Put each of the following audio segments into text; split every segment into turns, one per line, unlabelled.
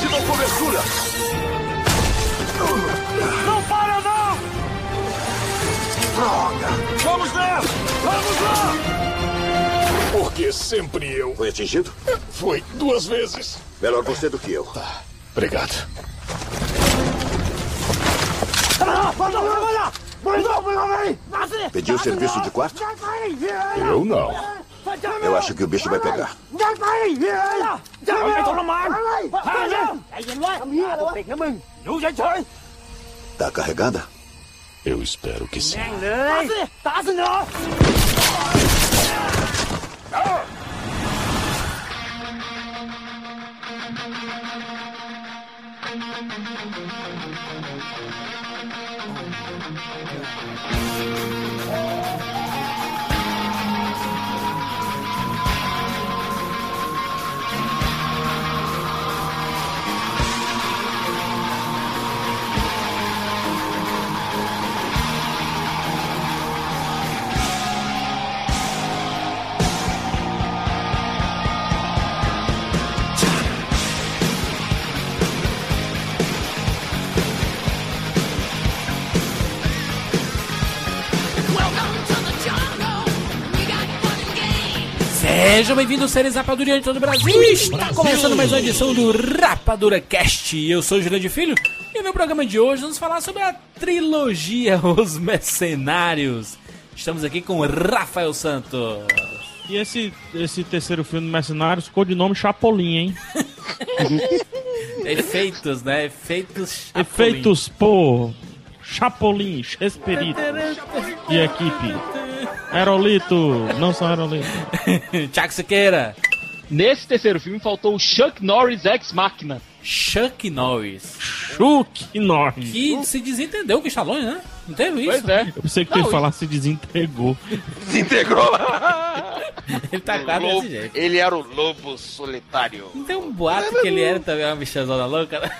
Sinal cobertura!
Não para, não!
Droga! Vamos lá! Vamos lá!
Por que sempre eu?
Foi atingido?
Foi duas vezes.
Melhor você do que eu.
Tá. Obrigado.
Pediu serviço de quarto?
Eu não.
Eu acho que o bicho vai pegar. Tá carregada?
Eu espero que sim.
Sejam bem-vindos, seres rapadurianos de todo o Brasil. Está começando mais uma edição do Rapadura Cast. Eu sou o Jurandir Filho e no programa de hoje vamos falar sobre a trilogia Os Mercenários. Estamos aqui com Rafael Santos.
E esse, esse terceiro filme do Mercenários ficou de nome Chapolin, hein?
Efeitos, né? Efeitos. Chapolin.
Efeitos por Chapolin, Esperito e equipe. Aerolito, não são Aerolito.
Tiago Siqueira.
Nesse terceiro filme faltou o Chuck Norris Ex Machina.
Chuck Norris.
Chuck Norris.
Que se desentendeu com o Stallone, né? Não teve isso?
Pois é.
Eu pensei que tu ia falar se desentregou.
Desintegrou!
Ele tá
Lobo-
desse jeito.
Ele era o lobo solitário.
Não tem um boato que ele era também uma bichazona louca? né?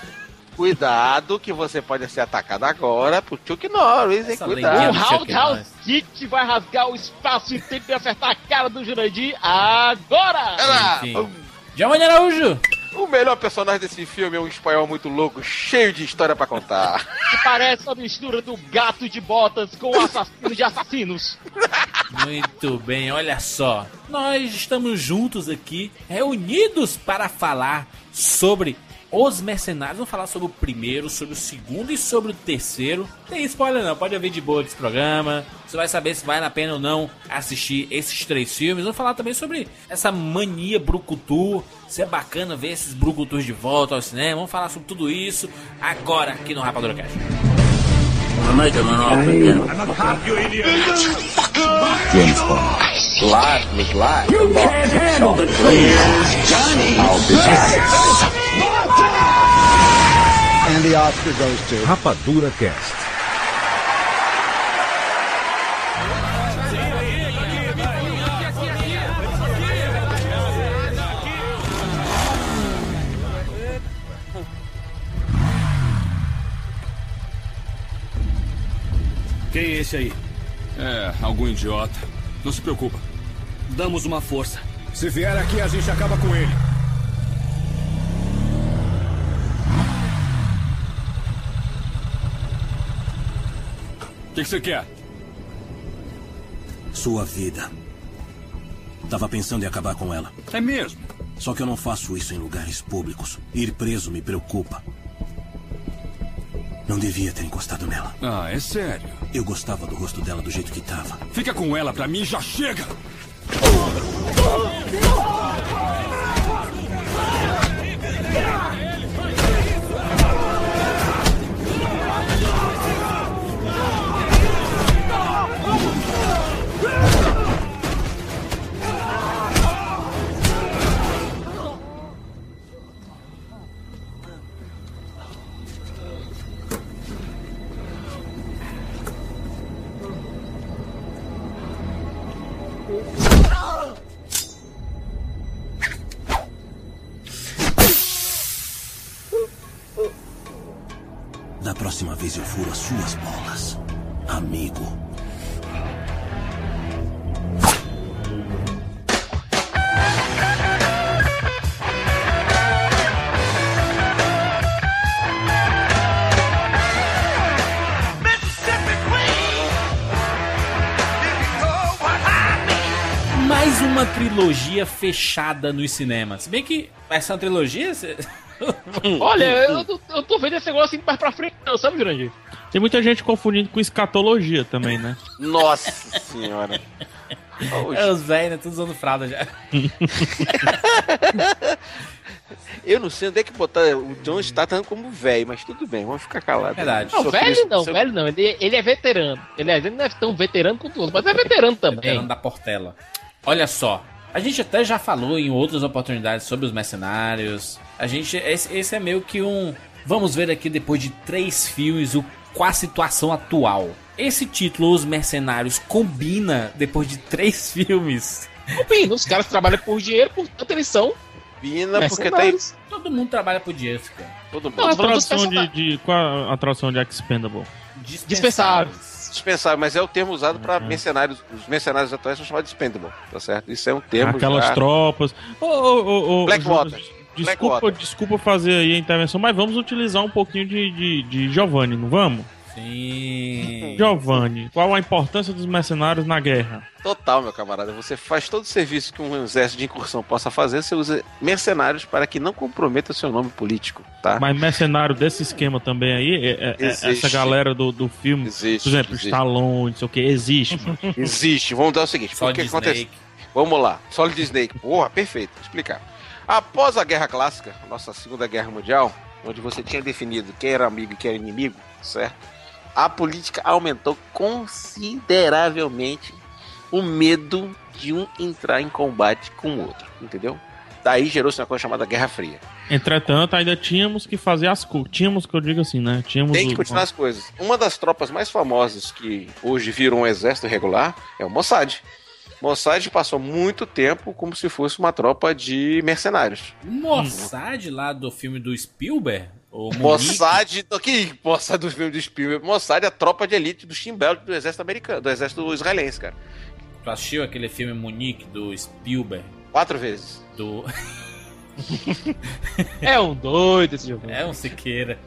Cuidado que você pode ser atacado agora por Chuck Norris, hein?
Essa
O
Cuidado.
do Chuck
Roundhouse
Norris.
Kick vai rasgar o espaço e tempo e acertar a cara do Jurandir agora!
Era
Enfim. Giovanni Araújo.
o melhor personagem desse filme é um espanhol muito louco, cheio de história pra contar.
Que parece a mistura do gato de botas com o assassino de assassinos.
Muito bem, olha só. Nós estamos juntos aqui, reunidos para falar sobre os mercenários. Vamos falar sobre o primeiro, sobre o segundo e sobre o terceiro. Tem spoiler não, pode ouvir de boa desse programa. Você vai saber se vale a pena ou não assistir esses três filmes. Vamos falar também sobre essa mania brucutu. Se é bacana ver esses brucutus de volta ao cinema. Vamos falar sobre tudo isso agora aqui no Rapadura Cast. We're making an
offer again.
I'm a cop, you idiot.
James Bond.
Life was life. You can't
handle the truth,
Johnny. I'll be back. And the Oscar goes to
Rapadura Cast.
Quem é esse aí?
É, algum idiota. Não se preocupa.
Damos uma força.
Se vier aqui, a gente acaba com ele. O que que você quer?
Sua vida. Tava pensando em acabar com ela.
É mesmo?
Só que eu não faço isso em lugares públicos. Ir preso me preocupa. Não devia ter encostado nela.
Ah, é sério.
Eu gostava do rosto dela do jeito que tava.
Fica com ela pra mim e já chega!
Vez eu furo as suas bolas, amigo.
Mais uma trilogia fechada nos cinemas. Se bem que essa trilogia.
Olha, eu, tô- eu tô vendo esse negócio assim mais pra frente, não, sabe, Jurandir?
Tem muita gente confundindo com escatologia também, né?
Nossa senhora.
É os velhos, né? Tudo usando fralda já.
Eu não sei onde é que botar. O John está tão como velho, mas tudo bem, vamos ficar calados.
Verdade.
Não, velho
isso-
não,
sobre-
velho não. Ele, ele é veterano. Ele, é- ele não é tão veterano quanto o outro, mas é veterano também.
Veterano da Portela. Olha só. A gente até já falou em outras oportunidades sobre os mercenários. A gente. Esse, esse é meio que um. Vamos ver aqui depois de três filmes o, qual a situação atual. Esse título, Os Mercenários, combina depois de três filmes.
Combina, os caras trabalham por dinheiro, portanto eles são
Pina, porque tá aí.
mercenários.
Todo mundo trabalha por dinheiro, fica.
Todo mundo.
Não,
A tradução de, de. Qual a tradução de Expendable?
Dispensáveis.
Dispensável, mas é o termo usado para mercenários. Os mercenários atuais são chamados de expendable, tá certo? Isso é um termo.
Aquelas
já...
tropas. Ô, ô, ô,
Blackwater.
Desculpa,
Blackwater.
desculpa fazer aí a intervenção, mas vamos utilizar um pouquinho de, de, de Giovanni, não vamos?
Sim.
Giovanni, qual a importância dos mercenários na guerra?
Total, meu camarada. Você faz todo o serviço que um exército de incursão possa fazer, você usa mercenários para que não comprometa seu nome político, tá?
Mas mercenário desse esquema também aí, é- é- é- essa galera do, do filme,
Existe,
por exemplo,
existe.
Stallone, não sei o que, existe, mano.
Existe. Vamos dar o seguinte: o que acontece? Vamos lá. Solid Snake. Porra, perfeito. Vou explicar. Após a Guerra Clássica, nossa Segunda Guerra Mundial, onde você tinha definido quem era amigo e quem era inimigo, certo? A política aumentou consideravelmente o medo de um entrar em combate com o outro, entendeu? Daí gerou-se uma coisa chamada Guerra Fria.
Entretanto, ainda tínhamos que fazer as coisas. Tínhamos que eu digo assim, né? Tínhamos
Tem que
o-
continuar as coisas. Uma das tropas mais famosas que hoje viram um exército regular é o Mossad. Mossad passou muito tempo como se fosse uma tropa de mercenários.
Mossad lá do filme do Spielberg? O?
Mossad, que Mossad do filme do Spielberg. Mossad é a tropa de elite do Shin Bet do exército americano, do exército israelense, cara.
Tu assistiu aquele filme Munique do Spielberg?
Quatro vezes.
Do...
É um doido esse jogo.
É um Siqueira.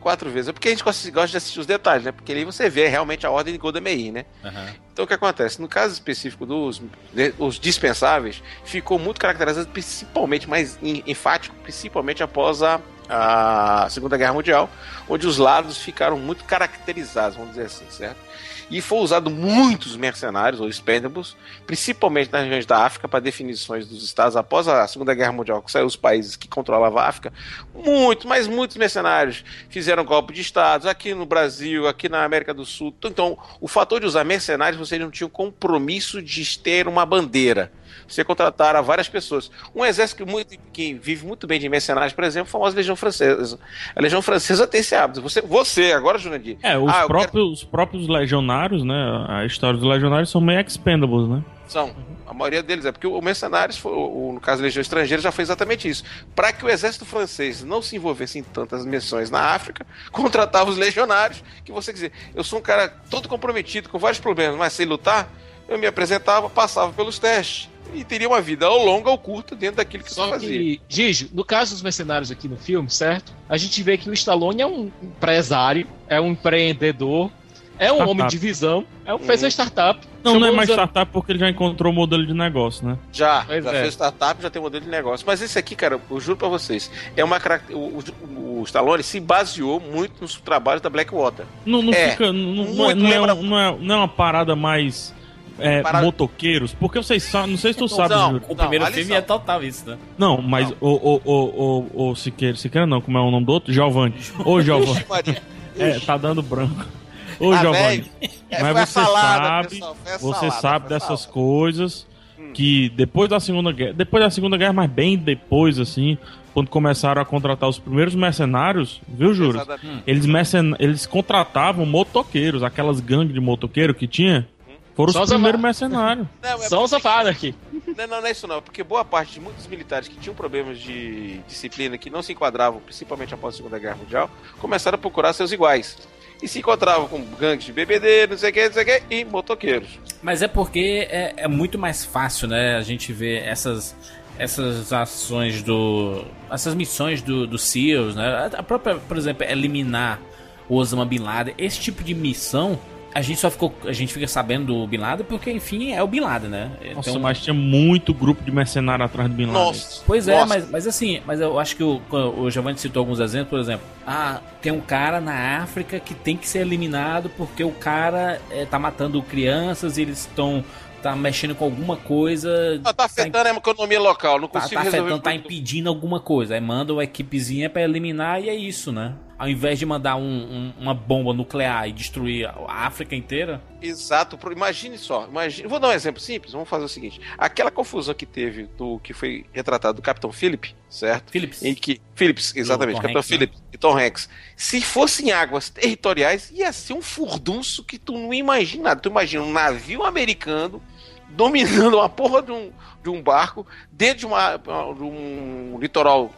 Quatro vezes. É porque a gente gosta de assistir os detalhes, né? Porque ali você vê realmente a ordem de Golda Meir, né?
Aham.
Então o que acontece? No caso específico dos né, os dispensáveis, ficou muito caracterizado, principalmente, mais enfático, principalmente após a, a Segunda Guerra Mundial, onde os lados ficaram muito caracterizados, vamos dizer assim, certo? E foi usado muitos mercenários, ou expendables, principalmente nas regiões da África, para definições dos estados após a Segunda Guerra Mundial, que saiu os países que controlavam a África. Muitos, mas muitos mercenários fizeram golpe de estados aqui no Brasil, aqui na América do Sul. Então, o fator de usar mercenários, você não tinha o compromisso de ter uma bandeira. Você contratara várias pessoas. Um exército que, muito- que vive muito bem de mercenários, por exemplo, a famosa Legião Francesa. A Legião Francesa tem esse hábito. Você, você agora, Jurandir.
É, os,
Ah,
próprios, os próprios legionários, né? A história dos legionários são meio expendables, né?
São. A maioria deles é porque o Mercenários, no caso da Legião Estrangeira, já foi exatamente isso. Para que o exército francês não se envolvesse em tantas missões na África, contratava os legionários, que você dizer, eu sou um cara todo comprometido, com vários problemas, mas sem lutar, eu me apresentava, passava pelos testes. E teria uma vida ou longa ou curta dentro daquilo que você
Só
fazia.
que, Gijo, no caso dos mercenários aqui no filme, certo? A gente vê que o Stallone é um empresário, é um empreendedor, é um
Startup.
homem de visão, é um, fez uma startup.
Não, não é mais startup porque ele já encontrou o modelo de negócio, né?
Já,
Pois
já
é.
fez startup, já tem modelo de negócio. Mas esse aqui, cara, eu juro pra vocês, é uma carac- o, o, o Stallone se baseou muito nos trabalhos da Blackwater.
Não, não
É,
fica. Não, não, é, não, é,
lembra-
não, é, não é uma parada mais. É,
Parada-
motoqueiros, porque vocês sabem, não sei se tu sabe,
não.
O primeiro filme
só.
é total isso, né?
Não, mas
Não.
o, o, o, o, o Siqueira, Siqueira não, como é o nome do outro? Giovanni. Ô, Giovanni. É, tá dando branco. Ô,
Ah,
Giovanni.
é,
Mas você
salada,
sabe,
pessoal,
você
salada,
sabe dessas
salada.
coisas que depois da Segunda Guerra, depois da Segunda Guerra, mas bem depois, assim, quando começaram a contratar os primeiros mercenários, viu, Júlio? Eles, mercen... eles contratavam motoqueiros, aquelas gangues de motoqueiro que tinha. Foram
Só
os
os
primeiros mercenários.
Não, é
Só os aqui.
Não, não, não é isso não. Porque boa parte de muitos militares que tinham problemas de disciplina, que não se enquadravam, principalmente após a Segunda Guerra Mundial, começaram a procurar seus iguais. E se encontravam com gangues de bebedeiro, não sei o que, não sei o que, e motoqueiros.
Mas é porque é, é muito mais fácil, né? A gente ver essas, essas ações do. essas missões do, do SEALs, né? A própria, por exemplo, eliminar o Osama Bin Laden, esse tipo de missão. A gente só ficou. A gente fica sabendo do Bin Laden porque, enfim, é o Bin Laden, né?
Nossa,
Então-
mas tinha muito grupo de mercenário atrás do Bin Laden.
Nossa.
Pois é,
Nossa.
mas, mas assim, mas eu acho que o, o Giovanni citou alguns exemplos, por exemplo, ah, tem um cara na África que tem que ser eliminado porque o cara eh, tá matando crianças e eles estão tá mexendo com alguma coisa.
Ah, tá afetando a economia local, não
Tá,
consigo
tá
resolver.
afetando, tá impedindo alguma coisa. Aí manda uma equipezinha pra eliminar e é isso, né? Ao invés de mandar um- um- uma bomba nuclear e destruir a África inteira.
Exato, imagine só, imagine, vou dar um exemplo simples, vamos fazer o seguinte, aquela confusão que teve do que foi retratado do Capitão Philip, certo?
Phillips.
Em que Phillips, exatamente, Capitão
Hanks, né?
E Tom Hanks. Se fossem águas territoriais, ia ser um furdunço que tu não imagina. Tu imagina um navio americano dominando uma porra de um, de um barco dentro de, uma, de um litoral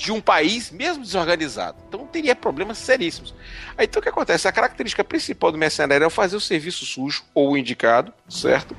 de um país, mesmo desorganizado. Então teria problemas seríssimos. Aí então o que acontece? A característica principal do mercenário é fazer o serviço sujo ou o indicado, certo?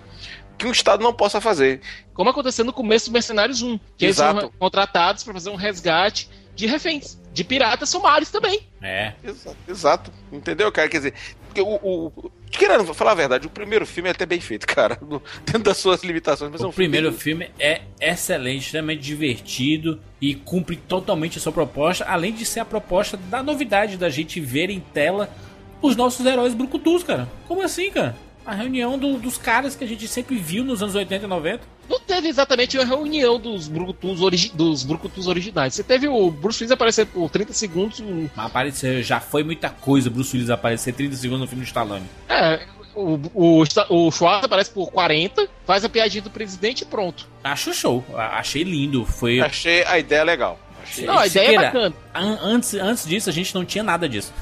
Que um Estado não possa fazer.
Como aconteceu no começo do Mercenários 1, que eles
Exato.
foram contratados para fazer um resgate de reféns, de piratas somálios também.
É.
Exato, exato. Entendeu, cara? Quer dizer, porque o, o, querendo falar a verdade, o primeiro filme é até bem feito, cara, dentro das suas limitações. Mas é
O
um filme
primeiro
bem-
filme é excelente, extremamente divertido e cumpre totalmente a sua proposta, além de ser a proposta da novidade da gente ver em tela os nossos heróis brucutus, cara. Como assim, cara? A reunião do- dos caras que a gente sempre viu nos anos 80 e 90.
Não teve exatamente uma reunião dos Brucutus, origi dos Brucutus originais. Você teve o Bruce Willis aparecer por 30 segundos. o-
Mas apareceu, já foi muita coisa Bruce Willis aparecer 30 segundos no filme de Stallone.
É, o, o, o Schwarz aparece por 40, faz a piadinha do presidente e pronto.
Acho show, achei lindo. Foi.
Achei a ideia legal. Achei.
Não, a ideia é
Siqueira,
bacana.
an- Antes, antes disso, a gente não tinha nada disso.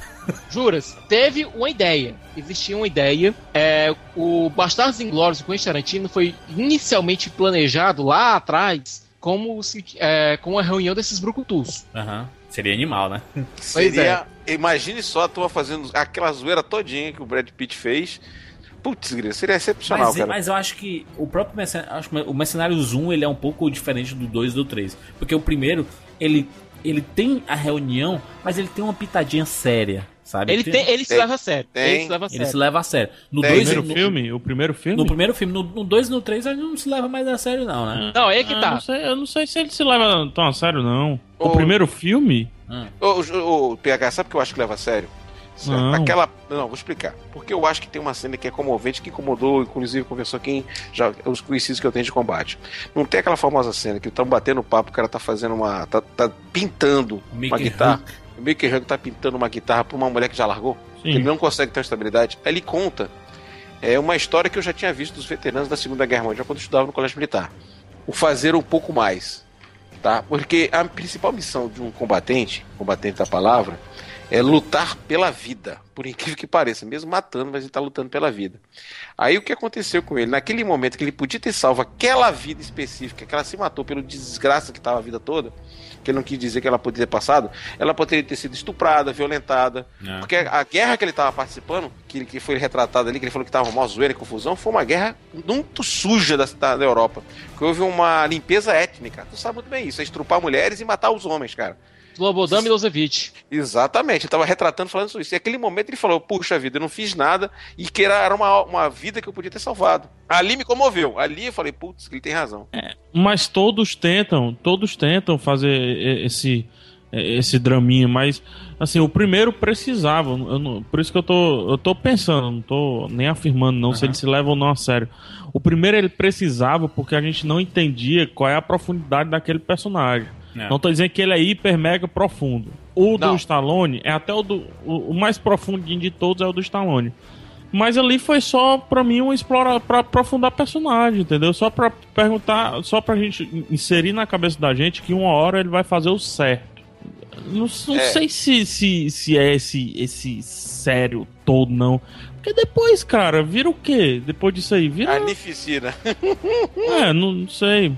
Juras, teve uma ideia. Existia uma ideia. É, o Bastardos Inglórios, com Tarantino, foi inicialmente planejado lá atrás como, se, é, como a reunião desses brucutus.
Aham. Seria animal, né?
Seria, Imagine só a turma fazendo aquela zoeira todinha que o Brad Pitt fez. Putz, seria excepcional,
Mas,
cara.
mas eu acho que o próprio Mercenário, acho que o Mercenário Zoom ele é um pouco diferente do 2 e do 3. Porque o primeiro, ele, ele tem a reunião, mas ele tem uma pitadinha séria, sabe?
Ele, tem, ele se
Tem.
leva a sério.
Tem.
Ele se leva a
Ele
sério.
se leva a sério. No
Tem.
2
primeiro
no,
filme? O primeiro filme?
no primeiro filme, no 2 e no 3 ele não se leva mais a sério, não, né?
Não, aí é que
Ah,
tá.
não sei- eu não sei se ele se leva tão a sério, não. O
Ô,
primeiro filme?
Ô, ô, ô, PH, sabe o que eu acho que leva a sério?
Não.
Aquela. Não, vou explicar. Porque eu acho que tem uma cena que é comovente, que incomodou, inclusive conversou quem já. Os conhecidos que eu tenho de combate. Não tem aquela famosa cena que estão batendo papo, o cara tá fazendo uma. tá, tá pintando uma
Mickey
guitarra. O Mickey Huck tá pintando uma guitarra pra uma mulher que já largou.
Sim.
Ele não consegue ter uma estabilidade. Aí ele conta. É uma história que eu já tinha visto dos veteranos da Segunda Guerra Mundial quando eu estudava no Colégio Militar. O fazer um pouco mais. Tá? Porque a principal missão de um combatente, combatente da palavra, é lutar pela vida. Por incrível que pareça, mesmo matando, mas ele está lutando pela vida. Aí o que aconteceu com ele? Naquele momento que ele podia ter salvo aquela vida específica, que ela se matou pelo desgraça que estava a vida toda, que ele não quis dizer que ela poderia ter passado, ela poderia ter sido estuprada, violentada.
É.
Porque a guerra que ele estava participando, que, que foi retratado ali, que ele falou que estava uma zoeira e confusão, foi uma guerra muito suja da, da, da Europa. Que houve uma limpeza étnica. Tu sabe muito bem isso, é estrupar mulheres e matar os homens, cara.
Slobodan Milosevic.
Exatamente, ele estava retratando falando isso. E naquele momento ele falou: Puxa vida, eu não fiz nada e que era uma, uma vida que eu podia ter salvado. Ali me comoveu. Ali eu falei: Putz, ele tem razão.
Mas todos tentam, todos tentam fazer esse esse draminha, mas assim, o primeiro precisava, eu não- por isso que eu tô eu tô pensando, não tô nem afirmando não se ele se leva ou não a sério. O primeiro ele precisava porque a gente não entendia qual é a profundidade daquele personagem.
É.
Não tô dizendo que ele é hiper mega profundo. O do
Não.
Stallone é até o do o, o mais profundinho de todos é o do Stallone. Mas ali foi só pra mim um explorar pra aprofundar personagem, entendeu? Só pra perguntar, só pra gente inserir na cabeça da gente que uma hora ele vai fazer o certo. Não, não
É.
sei se, se, se é esse, esse sério todo, não. Porque depois, cara, vira o quê? Depois disso aí, vira.
Carnificina.
É, não, não sei.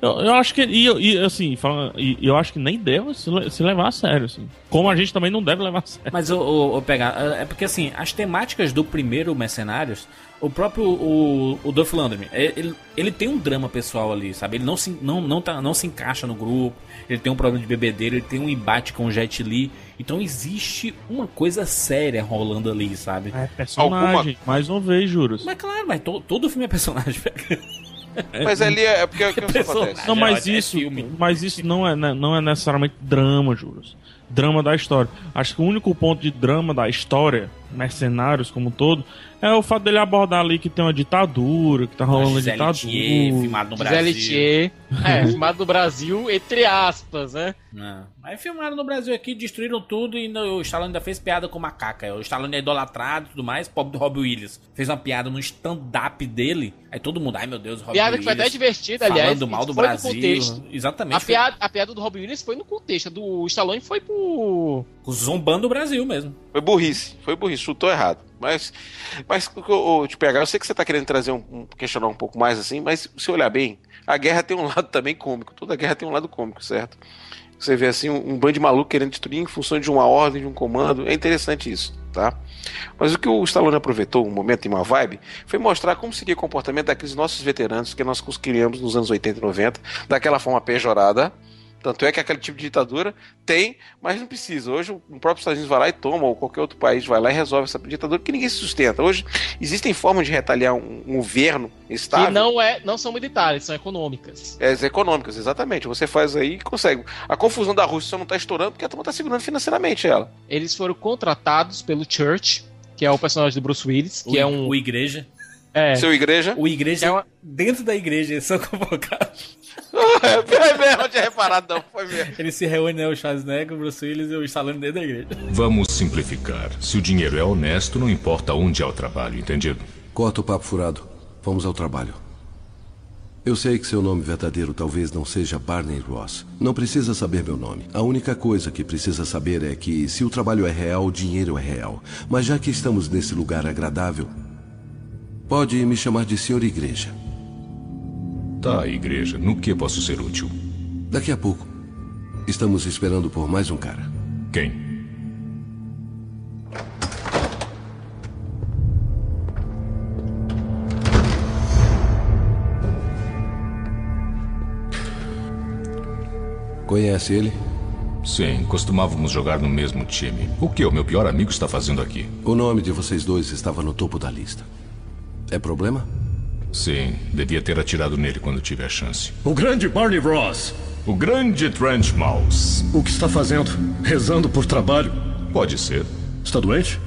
Eu, eu acho que. E, e, assim, fala, e, eu acho que nem deve se, se levar a sério, assim. Como a gente também não deve levar a sério.
Mas o, o, o pegar é porque assim as temáticas do primeiro Mercenários, o próprio o, o Duff Landry, é, ele, ele tem um drama pessoal ali, sabe? Ele não se não não, tá, não se encaixa no grupo. Ele tem um problema de bebedeira, ele tem um embate com o Jet Li. Então existe uma coisa séria rolando ali, sabe?
É personagem, mais uma vez, juros.
Mas claro, mas to, todo filme é personagem.
Mas ali é, é porque é o que acontece.
Não, mas
É
isso, mas isso não é, né, não é necessariamente drama, juros. Drama da história. Acho que o único ponto de drama da história, mercenários como um todo, é o fato dele abordar ali que tem uma ditadura, que tá rolando uma ditadura.
Thier, filmado no
Gisele
Brasil.
Thier. É, filmado no Brasil, entre aspas, né?
Não. Aí filmaram no Brasil aqui, destruíram tudo e no- o Stallone ainda fez piada com macaca. O Stallone é idolatrado e tudo mais, pobre do Robbie Williams. Fez uma piada no stand-up dele. Aí todo mundo, ai meu Deus, Robbie
Piada que foi até
Williams
divertida, aliás.
Falando mal do
foi no
Brasil.
contexto.
Exatamente.
A
foi
piada, a piada do Robin Williams foi no contexto, a do Stallone foi pro.
Zombando do Brasil mesmo.
Foi burrice, foi burrice, chutou errado. Mas, mas o- te pegar, eu sei que você tá querendo trazer um, um- questionar um pouco mais assim, mas se olhar bem, a guerra tem um lado também cômico. Toda guerra tem um lado cômico, certo? Você vê assim um, um bando de maluco querendo destruir em função de uma ordem, de um comando. É interessante isso, tá? Mas o que o Stallone aproveitou, um momento e uma vibe, foi mostrar como seria o comportamento daqueles nossos veteranos que nós criamos nos anos 80 e 90, daquela forma pejorada. Tanto é que aquele tipo de ditadura tem, mas não precisa. Hoje o próprio Estados Unidos vai lá e toma, ou qualquer outro país vai lá e resolve essa ditadura que ninguém se sustenta. Hoje existem formas de retaliar um, um governo estável.
Que não, é, não são militares, são econômicas.
É, as econômicas, exatamente. Você faz aí e consegue. A confusão da Rússia só não está estourando porque a turma está segurando financeiramente ela.
Eles foram contratados pelo Church, que é o personagem do Bruce Willis, que
o,
é um.
o igreja.
É,
Seu igreja.
O igreja
É uma-
dentro da igreja, eles são convocados.
É mesmo, não tinha reparado, não. Foi mesmo.
Eles se reúnem, né, o Schwarzenegger, o Bruce Willis e o Stallone dentro da igreja.
Vamos simplificar. Se o dinheiro é honesto, não importa onde é o trabalho, entendido?
Corta o papo furado. Vamos ao trabalho. Eu sei que seu nome verdadeiro talvez não seja Barney Ross. Não precisa saber meu nome. A única coisa que precisa saber é que se o trabalho é real, o dinheiro é real. Mas já que estamos nesse lugar agradável, pode me chamar de Senhor Igreja.
Tá, igreja. No que posso ser útil?
Daqui a pouco. Estamos esperando por mais um cara.
Quem?
Conhece ele?
Sim, costumávamos jogar no mesmo time. O que o meu pior amigo está fazendo aqui?
O nome de vocês dois estava no topo da lista. É problema?
Sim, devia ter atirado nele quando tive a chance.
O grande Barney Ross.
O grande Trent Mouse.
O que está fazendo? Rezando por trabalho?
Pode ser.
Está doente?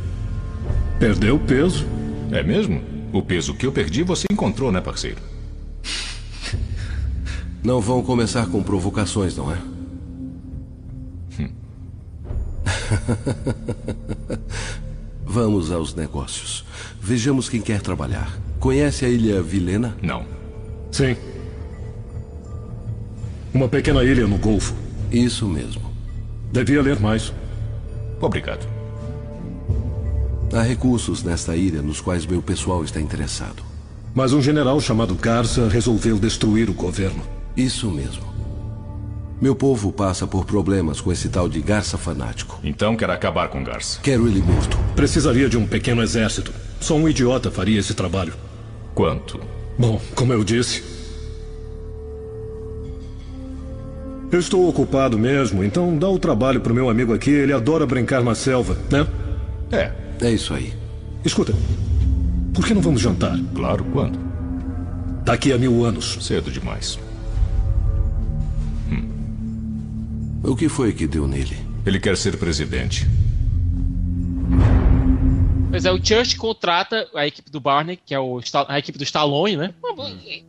Perdeu peso?
É mesmo? O peso que eu perdi você encontrou, né, parceiro?
Não vão começar com provocações, não é? Vamos aos negócios. Vejamos quem quer trabalhar. Conhece a ilha Vilena?
Não.
Sim. Uma pequena ilha no Golfo.
Isso mesmo.
Devia ler mais.
Obrigado.
Há recursos nesta ilha nos quais meu pessoal está interessado.
Mas um general chamado Garza resolveu destruir o governo.
Isso mesmo. Meu povo passa por problemas com esse tal de Garça fanático.
Então quer acabar com Garça.
Quero ele morto.
Precisaria de um pequeno exército. Só um idiota faria esse trabalho.
Quanto?
Bom, como eu disse. Eu estou ocupado mesmo, então dá o trabalho pro meu amigo aqui. Ele adora brincar na selva, né?
É.
É isso aí.
Escuta, por que não vamos jantar?
Claro, quando?
Daqui a mil anos.
Cedo demais.
O que foi que deu nele?
Ele quer ser presidente.
Pois é, o Church contrata a equipe do Barney, que é o, a equipe do Stallone, né?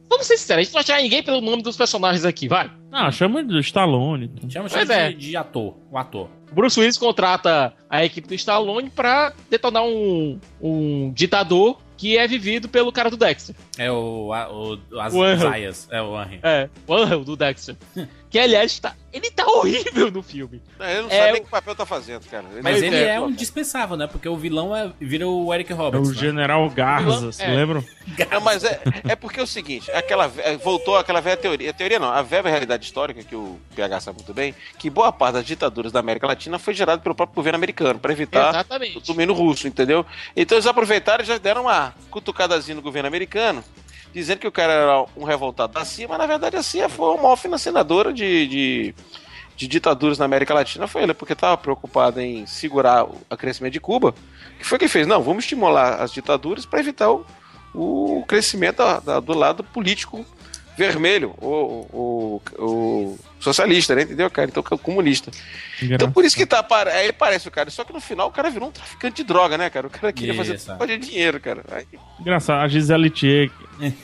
Vamos ser sinceros, a gente não vai ninguém pelo nome dos personagens aqui, vai.
Ah, chama de Stallone.
Chama,
Pois
chama
é.
de, de ator, o ator.
Bruce Willis contrata a equipe do Stallone pra detonar um, um ditador que é vivido pelo cara do Dexter.
É o, a- o, as
O.
Zayas. É o Henry.
É, o do Dexter. que aliás tá, ele tá horrível no filme.
Não, ele não
É,
sabe
o-
nem que papel tá fazendo, cara.
Mas ele
é,
é um dispensável, né? Porque o vilão é, vira o Eric
É
Roberts.
o
né?
General Garza, se
É.
lembram?
Não, mas é, é porque é o seguinte, aquela ve- voltou aquela velha teoria, a teoria não, a velha realidade histórica que o PH sabe muito bem, que boa parte das ditaduras da América Latina foi gerada pelo próprio governo americano para evitar
Exatamente.
o domínio russo, entendeu? Então eles aproveitaram e já deram uma cutucadazinha no governo americano, dizendo que o cara era um revoltado da CIA, mas na verdade a CIA foi uma maior financiadora de, de, de ditaduras na América Latina, foi ele, porque estava preocupado em segurar o crescimento de Cuba, que foi que fez, não, vamos estimular as ditaduras para evitar o, o crescimento da- da- do lado político vermelho, o, o, o socialista, né? Entendeu, cara? Então, o comunista. Então, por isso que tá. para- Aí parece o cara. Só que no final o cara virou um traficante de droga, né, cara? O cara queria fazer de dinheiro, cara. Aí,
Engraçado, a Gisele Thier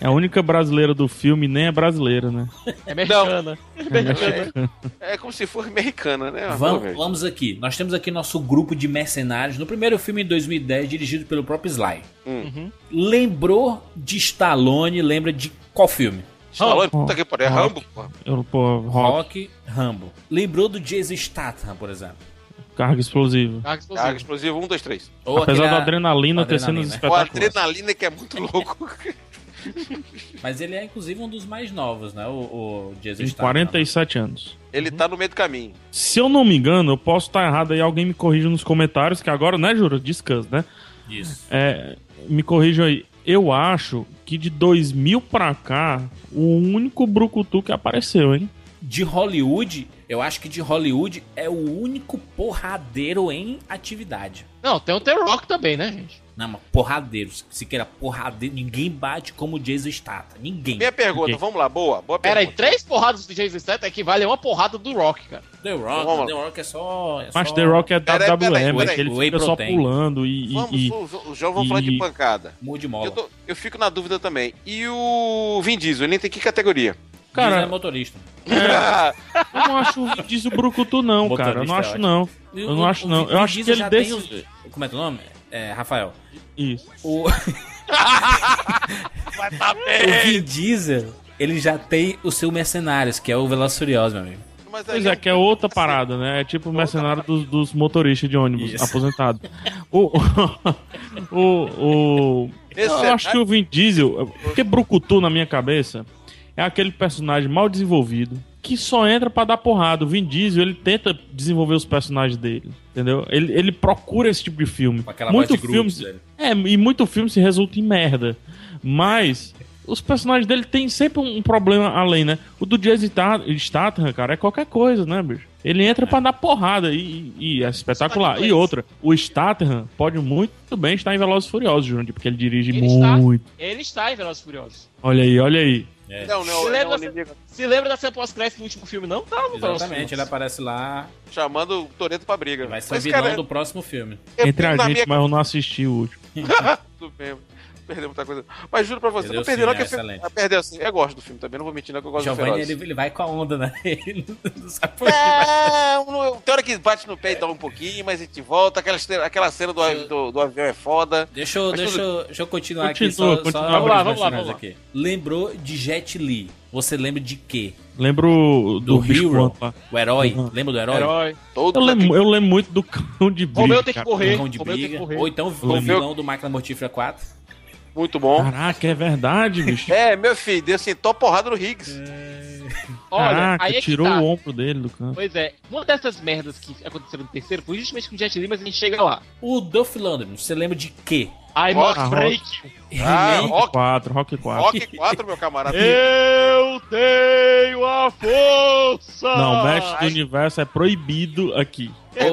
é a única brasileira do filme, nem é brasileira, né?
É mexicana.
é como se fosse americana, né?
Vamos, vamos aqui. Nós temos aqui nosso grupo de mercenários. No primeiro filme em 2010, dirigido pelo próprio Sly.
Hum.
Lembrou de Stallone? Lembra de qual filme?
Stallone, puta que pariu, é Rambo, pô.
Eu, pô, rock,
Rock, Rambo. Lembrou do Jason Statham, por exemplo?
carga explosiva.
Carga explosiva, um, dois, três.
Ou
Apesar
aquele-
da adrenalina ter
Adrenalina.
cenas
O
espetaculares.
adrenalina que é muito louco.
Mas ele é inclusive um dos mais novos, né? O, o Jason
Tem
Statham.
47 anos.
Ele tá no meio do caminho.
Se eu não me engano, eu posso estar errado aí, alguém me corrija nos comentários, que agora, né, Jura? Discuss, né?
Isso.
É, me corrijam aí. Eu acho que de 2000 pra cá, o único Brucutu que apareceu, hein?
De Hollywood, eu acho que de Hollywood é o único porradeiro em atividade.
Não, tem o The Rock também, né, gente?
Não, mas porradeiro. Se queira porradeiro, ninguém bate como o Jason Statham. Ninguém.
Minha pergunta, vamos lá, boa, boa
Pera aí,
pergunta.
três porradas do Jason Statham equivalem a uma porrada do Rock, cara.
The Rock,
Vamos lá.
The Rock é só. É
Mas
só...
The Rock é
Peraí,
WWE,
peraí,
mas
peraí.
ele fica só pulando e... e-
Vamos,
e-
o, o João vamos falar de
e-
pancada.
Mude mola.
Eu, tô- eu fico na dúvida também. E o Vin Diesel, ele tem que categoria?
Cara, é motorista.
eu não acho o Vin Diesel Brucutu não, cara. Eu não
Motorista é
acho não.
E
Eu
o-
não acho
o
não. Eu acho que ele desse...
os- Como é teu nome? É, Rafael.
Isso.
O...
Vai tá
o Vin Diesel, ele já tem o seu Mercenários, que é o Veloz Furioso, meu amigo.
Mas
Pois é, que é outra parada, né? É tipo o mercenário dos, dos motoristas de ônibus,
Isso.
aposentado. O, o, o,
Esse
eu
é-
acho que o Vin Diesel, porque Brucutu na minha cabeça é aquele personagem mal desenvolvido que só entra pra dar porrada. O Vin Diesel, ele tenta desenvolver os personagens dele, entendeu? Ele, ele procura esse tipo de filme.
Aquela voz
muito filme,
dele.
é, e muito filme se resulta em merda. Mas os personagens dele tem sempre um problema além, né? O do Jason Sta- Statham, cara, é qualquer coisa, né, bicho? Ele entra pra dar porrada e, e é espetacular. E outra, o Statham pode muito bem estar em Velozes e Furiosos, Jurandir, porque ele dirige
Ele está,
muito.
ele está em Velozes e Furiosos.
Olha aí, olha aí.
É.
Não, não,
Se
não,
lembra,
não,
se lembra da cena pós-crédito do último filme, não? Tá no Velozes e
Exatamente, ele aparece lá.
Chamando o Toreto pra briga.
Vai ser
Mas,
vilão
cara,
do próximo filme.
Entre a gente,
minha-
mas eu não assisti o último.
Tudo bem. Perdeu muita coisa. Mas juro pra você,
Perdeu
não perdeu não
sim,
que
é
eu fui-
excelente.
ah, Perdeu assim. Eu gosto do filme também, não vou mentir não que eu gosto
Giovanni,
do
ele,
Feroz.
ele vai com a onda, né? Ele não sabe por que.
É, tem hora que bate no pé e dá um pouquinho, mas a gente volta. Aquela, cena- aquela cena do, do, do avião é foda.
Deixa eu, deixa,
tudo-
eu, deixa eu continuar aqui
Continua,
só,
continua.
só
Vamos
lá, vamos lá, vamos
aqui. Lembrou de Jet Li. Você lembra de quê?
Lembro do,
Do Hero,
lá.
o herói.
Uhum.
Lembra do herói?
Herói.
Todos
Eu lembro,
aqui-
eu lembro muito do cão de briga.
Romeu tem que correr.
Cão de
que
briga. Ou então o vilão do Máquina Mortífera 4.
Muito bom.
Caraca, é verdade, bicho.
É, meu filho, deu assim, tô porrada no Higgs.
Olha,
Caraca,
aí é que
tirou
tá.
o ombro dele do canto.
Pois é, uma dessas merdas que aconteceram no terceiro foi justamente com o Jet Li, mas a gente chega lá.
O Dolph Lundgren, você lembra de quê?
I must break.
Ah? Rock,
4, Rock 4.
Rock 4, meu camarada.
Eu tenho a força!
Não, mestre do universo é proibido aqui.
Gay.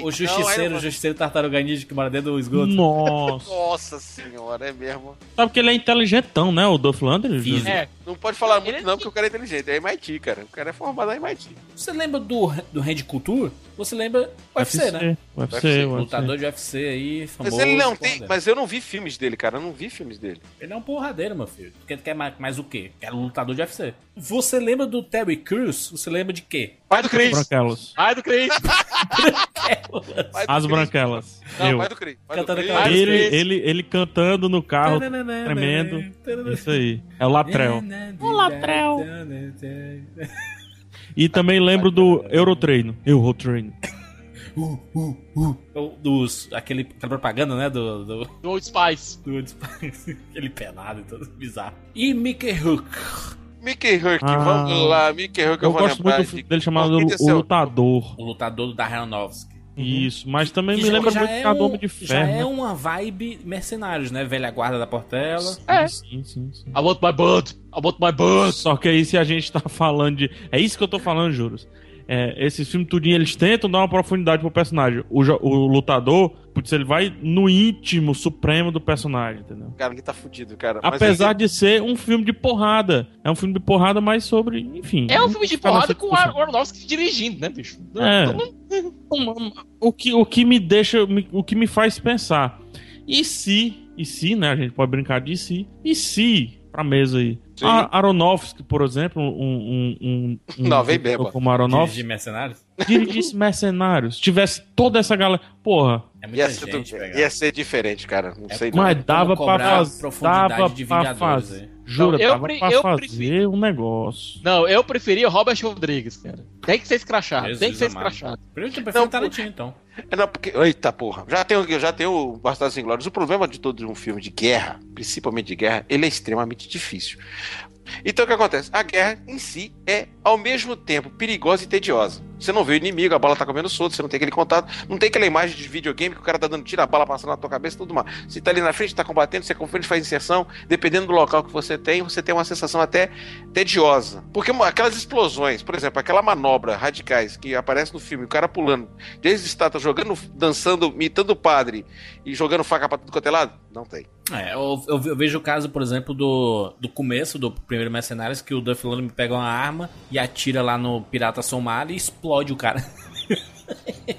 o
Não,
justiceiro,
aí
o justiceiro tartaruga ninja que mora dentro do esgoto.
Nossa.
Nossa senhora, é mesmo.
Sabe que ele é inteligentão, né? O Dolph Lundgren?
É,
Não pode falar muito
Ele-
não, porque o cara é inteligente. É MIT, cara. O cara é formado na MIT.
Você lembra do, do Hand Culture? Você lembra UFC, né?
UFC,
UFC,
UFC.
Lutador de UFC aí, famoso.
Mas ele não tem. Mas eu não vi filmes dele, cara. Eu não vi filmes dele.
Ele é um porradeiro, meu filho. Porque tu quer mais, mais o quê? Quer um lutador de UFC. Você lembra do Terry Crews? Você lembra de quê?
Pai do Chris!
Branquelos.
Pai do Chris!
As branquelas.
Não,
eu.
vai do Cris. vai do
Cantando
Cris.
Ele, ele, ele cantando no carro, tremendo. Isso aí. É o Latrell.
O Latrell.
E também lembro do Eurotreino. Eurotreino.
Dos, aquele, aquela propaganda, né? Do. Do,
Do Old Spice.
do Old Spice. aquele pelado e todo bizarro. E Mickey Hook.
Mickey Herc,
Ah.
vamos lá. Mickey Herc, eu,
Eu
vou
gosto
lembrar
muito do
de-
filme dele chamado O
seu-
Lutador.
O lutador do Aronofsky.
Isso, mas também
Que
me
já-
lembra
já
muito
é um-
Homem de
Já
Ferro.
é
né?
uma vibe mercenários, né? Velha guarda da Portela.
É.
Sim, sim, sim.
I want my butt. I want my butt.
Só que aí se a gente tá falando de. É isso que eu tô falando, juros. É, esses filmes tudinho, eles tentam dar uma profundidade pro personagem. O, o lutador, putz, ele vai no íntimo supremo do personagem, entendeu?
Cara, ele tá fudido, cara. Mas
Apesar
ele-
de ser um filme de porrada. É um filme de porrada, mas sobre, enfim.
É um filme de
nessa
porrada com o Aronofsky dirigindo, né, bicho?
É.
Então,
o que, o que me deixa, o que me faz pensar. E se, e se, né? A gente pode brincar de se. E se, pra mesa aí.
Sim.
A Aronofsky, por exemplo, um. um, um, um
Não, vem beba.
Como Aronofsky,
De mercenários?
dirigisse Mercenários. Tivesse toda essa galera. Porra,
É muita
Ia ser,
gente
do- ia ser diferente, cara. Não
É
sei não.
mas dava pra
cobrar
fazer.
profundidade
Dava
de
pra
Vingadores
fazer. Jura,
Não, eu
dava
pre-
pra
eu
fazer
prefiro-
um negócio.
Não, eu preferia Robert Rodrigues, cara. Tem que ser escrachado.
Jesus
tem que ser
amado.
escrachado.
Primeiro, eu
Não,
prefiro Tarantino, então.
É, não, porque. Eita porra. Já tem, o- já tem o Bastardos Inglórios. O problema de todo um filme de guerra, principalmente de guerra, ele é extremamente difícil. Então o que acontece? A guerra em si é, ao mesmo tempo, perigosa e tediosa. Você não vê o inimigo, a bala tá comendo solto, você não tem aquele contato, não tem aquela imagem de videogame que o cara tá dando tiro, a bala passando na tua cabeça e tudo mais. Você tá ali na frente, tá combatendo, você confere, faz inserção, dependendo do local que você tem, você tem uma sensação até tediosa. Porque aquelas explosões, por exemplo, aquela manobra radicais que aparece no filme, o cara pulando, desde estátua, jogando, dançando, imitando o padre e jogando faca pra tudo quanto é lado, não tem.
É, eu, eu- vejo o caso, por exemplo, do, do começo do primeiro Mercenários, que o Duff Lundgren pega uma arma e atira lá no Pirata Somali e explode o cara.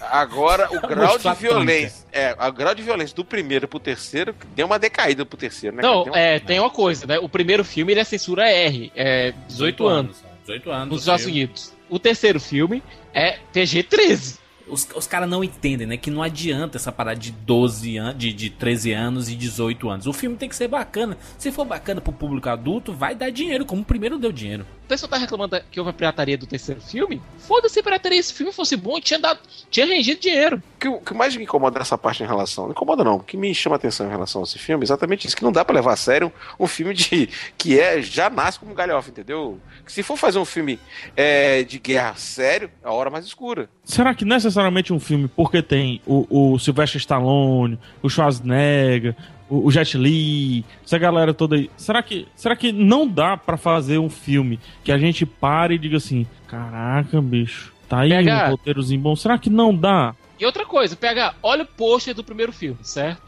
Agora, o grau de violência. É, o grau de violência do primeiro pro terceiro deu uma decaída pro terceiro, né?
Não?
Deu uma-
é, tem uma coisa, né? O primeiro filme ele é censura R, é 18 anos
18 anos.
nos
o
Estados. Unidos. O terceiro filme é PG-13.
Os, os caras não entendem, né? Que não adianta essa parada de 12 anos, de, de 13 anos e 18 anos. O filme tem que ser bacana. Se for bacana pro público adulto, vai dar dinheiro, como o primeiro deu dinheiro.
O pessoal tá reclamando que houve a pirataria do terceiro filme. Foda-se a pirataria, se o filme fosse bom, tinha dado, tinha rendido dinheiro.
O que, o que mais me incomoda nessa parte em relação. Não incomoda, não. O que me chama atenção em relação a esse filme é exatamente isso: que não dá pra levar a sério um filme de. que é já nasce como galhofa, entendeu? Que se for fazer um filme é, de guerra sério, é a hora mais escura.
Será que necessariamente um filme, porque tem o, o Sylvester Stallone, o Schwarzenegger, o, o Jet Li, essa galera toda aí, será que, será que não dá pra fazer um filme que a gente pare e diga assim, caraca, bicho, tá aí
PH.
um roteirozinho bom, será que não dá?
E outra coisa, PH, olha o pôster do primeiro filme, certo?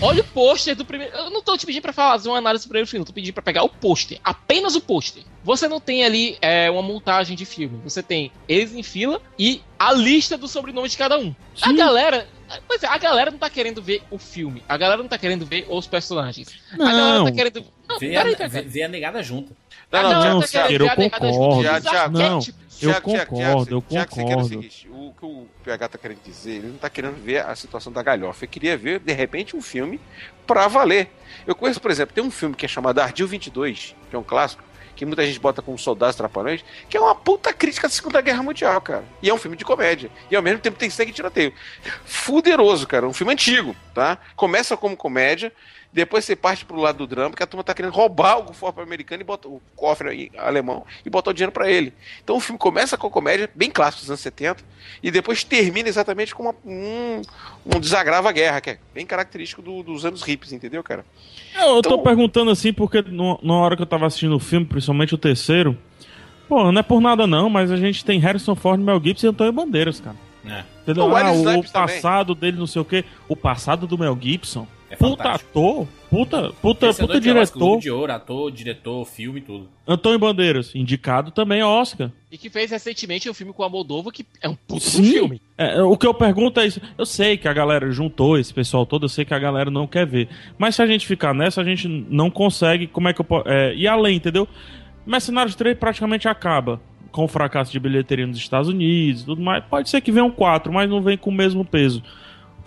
Olha o pôster do primeiro. Eu não tô te pedindo pra fazer uma análise do primeiro filme, eu tô pedindo pra pegar o pôster, apenas o pôster. Você não tem ali é, uma montagem de filme, você tem eles em fila e a lista do sobrenome de cada um. A galera. Pois é, a galera não tá querendo ver o filme, a galera não tá querendo ver os personagens. A galera
Não.
tá querendo. Não,
Vê,
peraí,
a,
PH.
vê, vê a negada junta.
Não, não, Thiago,
tá
eu
ver a negada junto
concordo.
Thiago, Thiago,
arquétipos.
Eu
Thiago,
concordo, eu
quer o
concordo.
seguinte, o que o PH tá querendo dizer, ele não tá querendo ver a situação da galhofa. Ele queria ver, de repente, um filme pra valer. Eu conheço, por exemplo, tem um filme que é chamado Ardil 22, que é um clássico, que muita gente bota como Soldados Trapalhões, que é uma puta crítica da Segunda Guerra Mundial, cara. E é um filme de comédia. E ao mesmo tempo tem sangue e tiroteio. Fuderoso, cara. Um filme antigo, tá? Começa como comédia, depois você parte pro lado do drama, porque a turma tá querendo roubar o cofre americano e bota o cofre aí, alemão e botar o dinheiro pra ele. Então o filme começa com comédia, bem clássico dos anos 70, e depois termina exatamente com uma- um, um desagravo à guerra, que é bem característico do- dos anos hippies, entendeu, cara?
Eu tô
Então-
perguntando assim porque no- na hora que eu tava assistindo o filme, principalmente o terceiro, pô, não é por nada não, mas a gente tem Harrison Ford, Mel Gibson e Antônio Bandeiras, cara.
É.
Entendeu?
O
Ah, o, passado dele, não sei o quê. O passado do Mel Gibson.
É
puta
fantástico.
ator, puta, puta,
Vencedor
puta
Oscar,
diretor.
De ouro, ator, diretor, filme, tudo.
Antônio Bandeiras, indicado também a Oscar.
E que fez recentemente um filme com a Moldova, que é um puto
Sim.
filme.
É, o que eu pergunto é isso. Eu sei que a galera juntou esse pessoal todo, eu sei que a galera não quer ver. Mas se a gente ficar nessa, a gente não consegue. Como é que eu posso. É, e além, entendeu? Mercenários 3 praticamente acaba. com o fracasso de bilheteria nos Estados Unidos e tudo mais, pode ser que venham quatro, mas não vem com o mesmo peso.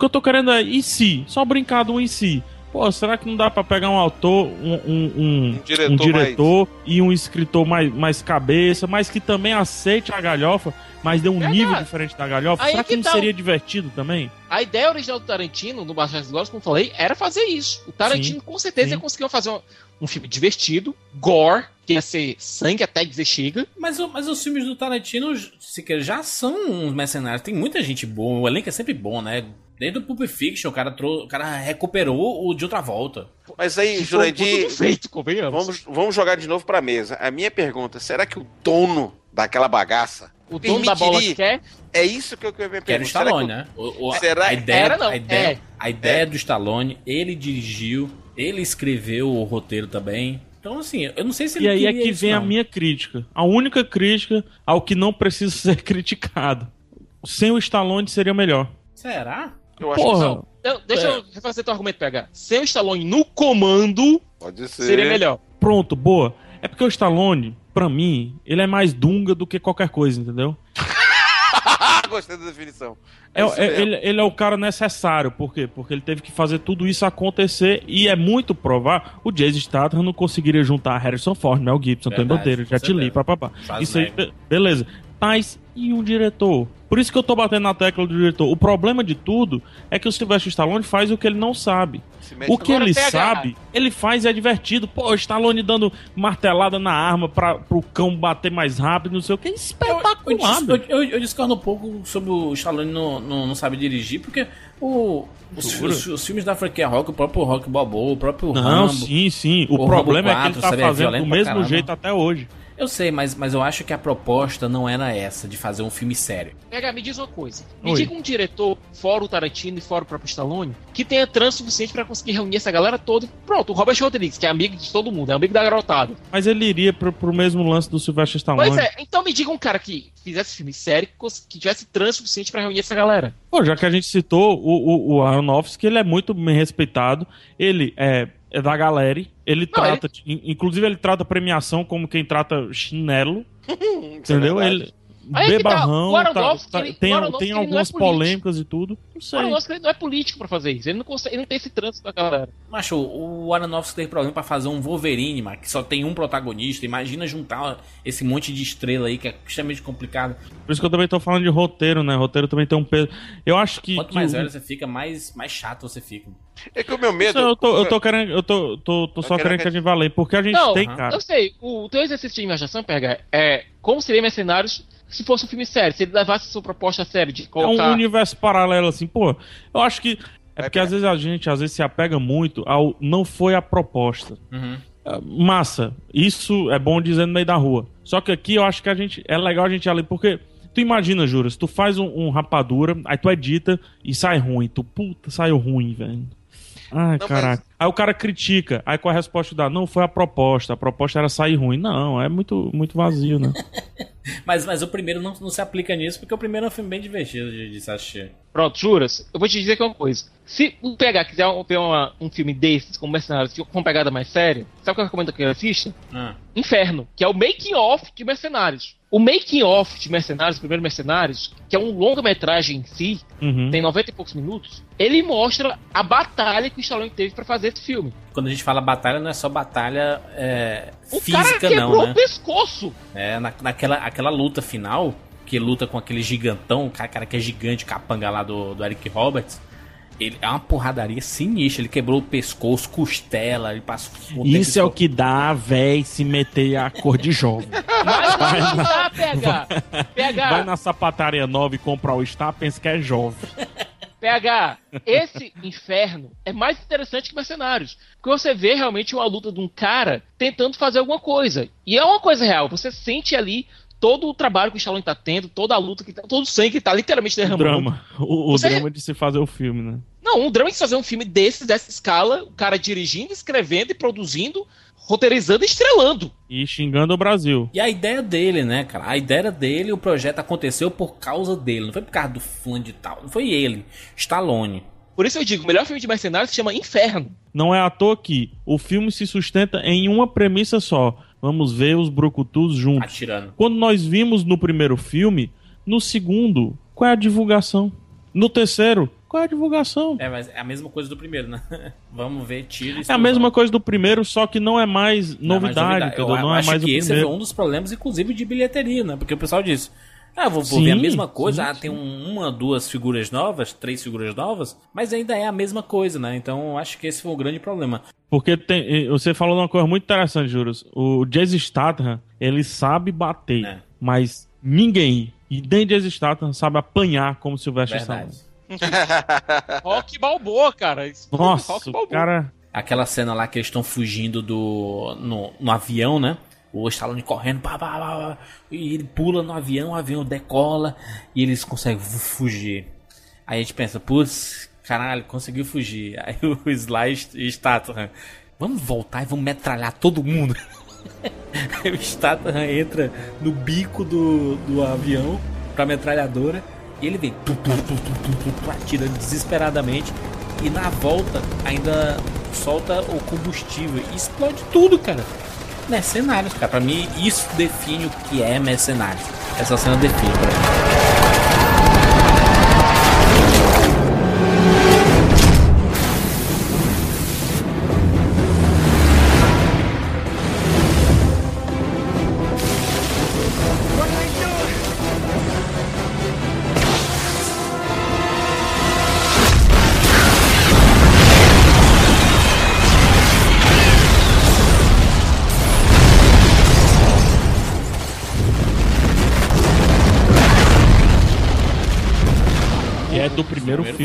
O que eu tô querendo é, e se? Só brincar do e se. Pô, será que não dá pra pegar um autor, um, um, um,
diretor
um diretor e um escritor mais, mais cabeça, mas que também aceite a galhofa, mas dê um
Verdade.
nível diferente da galhofa?
Aí
será
que
que não
tá
seria divertido também?
A ideia original do Tarantino, no Bastardos Glórias, como eu falei, era fazer isso. O Tarantino,
Sim,
com certeza,
sim.
ia conseguir fazer um, um filme divertido, gore, que ia ser sangue até dizer chega.
Mas, o- mas os filmes do Tarantino se quer, já são uns mercenários. Tem muita gente boa. O elenco é sempre bom, né? Desde o Pulp Fiction, o cara, trou- o cara recuperou o de outra volta.
Mas aí, Jurandir,
tudo feito, convenhamos.
vamos, vamos jogar de novo pra mesa. A minha pergunta, será que o dono daquela bagaça
O dono da bola
permitiria-
quer.
É isso que eu que eu me
Que era o
que
Stallone, né? O- o-
Será
a
que-
ideia,
Era, não,
a ideia,
é.
a ideia do Stallone, ele dirigiu, ele escreveu o roteiro também. Então, assim, eu não sei se ele
E aí é
queria
que
isso,
vem a
não.
minha crítica. A única crítica ao que não precisa ser criticado. Sem o Stallone seria melhor.
Será?
Eu acho
Porra,
Não, Então, deixa
É.
eu refazer teu argumento, PH. Sem o Stallone no comando,
que pode ser.
seria melhor.
pronto, boa. É porque o Stallone, pra mim, ele é mais dunga do que qualquer coisa, entendeu?
Gostei da definição.
É, é- ele, ele é o cara necessário, por quê? Porque ele teve que fazer tudo isso acontecer e é muito provar o Jason Statham não conseguiria juntar Harrison Ford, Mel Gibson,
Verdade,
Bandeira,
com
Jet Li, papapá. Isso aí, be- beleza. Mas e um diretor? Por isso que eu tô batendo na tecla do diretor. O problema de tudo é que o Sylvester Stallone faz o que ele não sabe. O que ele sabe, ele faz e é divertido. Pô, o Stallone dando martelada na arma pra, pro cão bater mais rápido, não sei o que. É
Eu,
espetacular, velho.
eu- eu- eu discordo um pouco sobre o Stallone não, não, não sabe dirigir, porque o, os, os- os filmes da franquia Rock, o próprio Rock Balboa, o próprio
Não,
Rambo...
sim, sim. O,
o
problema
Rambo
é que ele
4,
tá fazendo do mesmo
caramba.
jeito até hoje.
Eu sei, mas, mas eu acho que a proposta não era essa, de fazer um filme sério.
PH, me diz uma coisa. Me
Oi.
diga um diretor, fora o Tarantino e fora o próprio Stallone, que tenha trânsito suficiente pra conseguir reunir essa galera toda. Pronto, o Robert Rodrigues, que é amigo de todo mundo, é amigo da garotada.
Mas ele iria pro, pro mesmo lance do Sylvester Stallone.
Pois é, então me diga um cara que fizesse filme sério, que que tivesse trânsito suficiente pra reunir essa galera.
Pô, já que a gente citou o, o, o Aronofsky, ele é muito bem respeitado. Ele é, é da galera. Ele trata, in- inclusive ele trata premiação como quem trata chinelo,
é
entendeu?
verdade.
ele
Aí é que tá,
bebarrão,
o Aronofsky,
tá-
ele-
tem,
o Aronofsky,
tem
é
algumas
político.
polêmicas e tudo. Não
O
sei.
Aronofsky ele não é político pra fazer isso, ele não, consegue, ele não tem esse trânsito da galera.
Macho, o Aronofsky teve problema pra fazer um Wolverine, mano, que só tem um protagonista. Imagina juntar esse monte de estrela aí, que é extremamente complicado.
Por isso que eu também tô falando de roteiro, né? Roteiro também tem um peso. Eu acho que.
Quanto
que
mais
o-
velho você fica, mais, mais chato você fica.
É que o meu medo.
Isso eu tô, eu tô querendo. Eu tô, tô, tô só querendo
que-
que a gente vá porque a gente
Não,
tem, cara.
Eu sei, o teu exercício de imaginação, PH, é como seria Mercenários se fosse um filme sério, se ele levasse a sua proposta a sério de
É um
colocar...
universo paralelo, assim, pô. Eu acho que. É porque às vezes a gente às vezes se apega muito ao não foi a proposta.
Uhum.
Ah, Massa, isso é bom dizer no meio da rua. Só que aqui eu acho que a gente é legal a gente ir além, porque tu imagina, Jura, se tu faz um, um rapadura, aí tu edita e sai ruim, tu puta, saiu ruim, velho. Ai,
Não,
caraca. Aí o cara critica, aí qual é a resposta que dá? Não, foi a proposta, a proposta era sair ruim. Não, é muito, muito vazio, né?
Mas, mas o primeiro não, não se aplica nisso, porque o primeiro é um filme bem divertido de, de se assistir.
Pronto, juras? Eu vou te dizer que é uma coisa. Se o PH quiser um- ver uma- um filme desses, como Mercenários, com uma pegada mais séria, sabe o que eu recomendo que ele assista?
Ah.
Inferno, que é o making off de Mercenários. O making off de Mercenários, o primeiro Mercenários, que é um longa-metragem em si,
Uhum.
tem 90 e poucos minutos, ele mostra a batalha que o Stallone teve pra fazer esse filme.
Quando a gente fala batalha, não é só batalha é,
O cara
física,
quebrou
não, né?
o pescoço.
É, na, naquela aquela luta final, que luta com aquele gigantão, o cara, cara que é gigante, capanga lá do, do Eric Roberts. Ele é uma porradaria sinistra. Ele quebrou o pescoço, costela, ele passou.
Isso é o que dá, véi, se meter a cor de jovem.
Mas não dá, PH. PH,
Vai na sapataria nova e comprar o Star, pensa que é jovem.
PH, esse inferno é mais interessante que Mercenários. Porque você vê realmente uma luta de um cara tentando fazer alguma coisa. E é uma coisa real. Você sente ali todo o trabalho que o Stallone tá tendo, toda a luta, que tá, todo o sangue que tá literalmente
O
derramando.
drama. O, o
Você-
drama de se fazer o filme, né?
Não, um drama de fazer um filme desses, dessa escala, o cara dirigindo, escrevendo e produzindo, roteirizando e estrelando.
E xingando o Brasil.
E a ideia dele, né, cara? A ideia dele, o projeto aconteceu por causa dele. Não foi por causa do fulano de tal. Não foi ele. Stallone.
Por isso eu digo, o melhor filme de mercenários se chama Inferno.
Não é à toa que o filme se sustenta em uma premissa só. Vamos ver os brucutus juntos.
Atirando.
Quando nós vimos no primeiro filme, no segundo, qual é a divulgação? No terceiro, qual é a divulgação?
É, mas é a mesma coisa do primeiro, né? Vamos ver tiro e
É a mesma coisa do primeiro, só que não é mais
Não é mais
novidade?
Eu
Não é
acho
mais o
que esse
primeiro.
foi um dos problemas, inclusive, de bilheteria, né? Porque o pessoal disse. Ah, vou, vou
Sim,
ver a mesma coisa.
sim,
ah, tem um- uma, duas figuras novas, três figuras novas, mas ainda é a mesma coisa, né? Então eu acho que esse foi o grande problema.
Porque tem, você falou uma coisa muito interessante, Juros. O Jason Statham, ele sabe bater,
É.
mas ninguém, e nem Jason Statham, sabe apanhar como Sylvester Stallone.
Rock Balboa, cara. Isso
Nossa,
Rock Balboa.
cara...
Aquela cena lá que eles estão fugindo do no, no avião, né? O Stallone correndo, pá, pá, pá, e ele pula no avião, o avião decola e eles conseguem fu- fugir. Aí a gente pensa, putz, caralho, conseguiu fugir. Aí o Sly Statham, vamos voltar e vamos metralhar todo mundo. Aí o Statham entra no bico do, do avião pra metralhadora e ele vem tu, tu, tu, tu, tu, atirando desesperadamente e na volta ainda solta o combustível e explode tudo, cara. Mercenários, cara. Pra mim, isso define o que é mercenários. Essa cena define pra mim.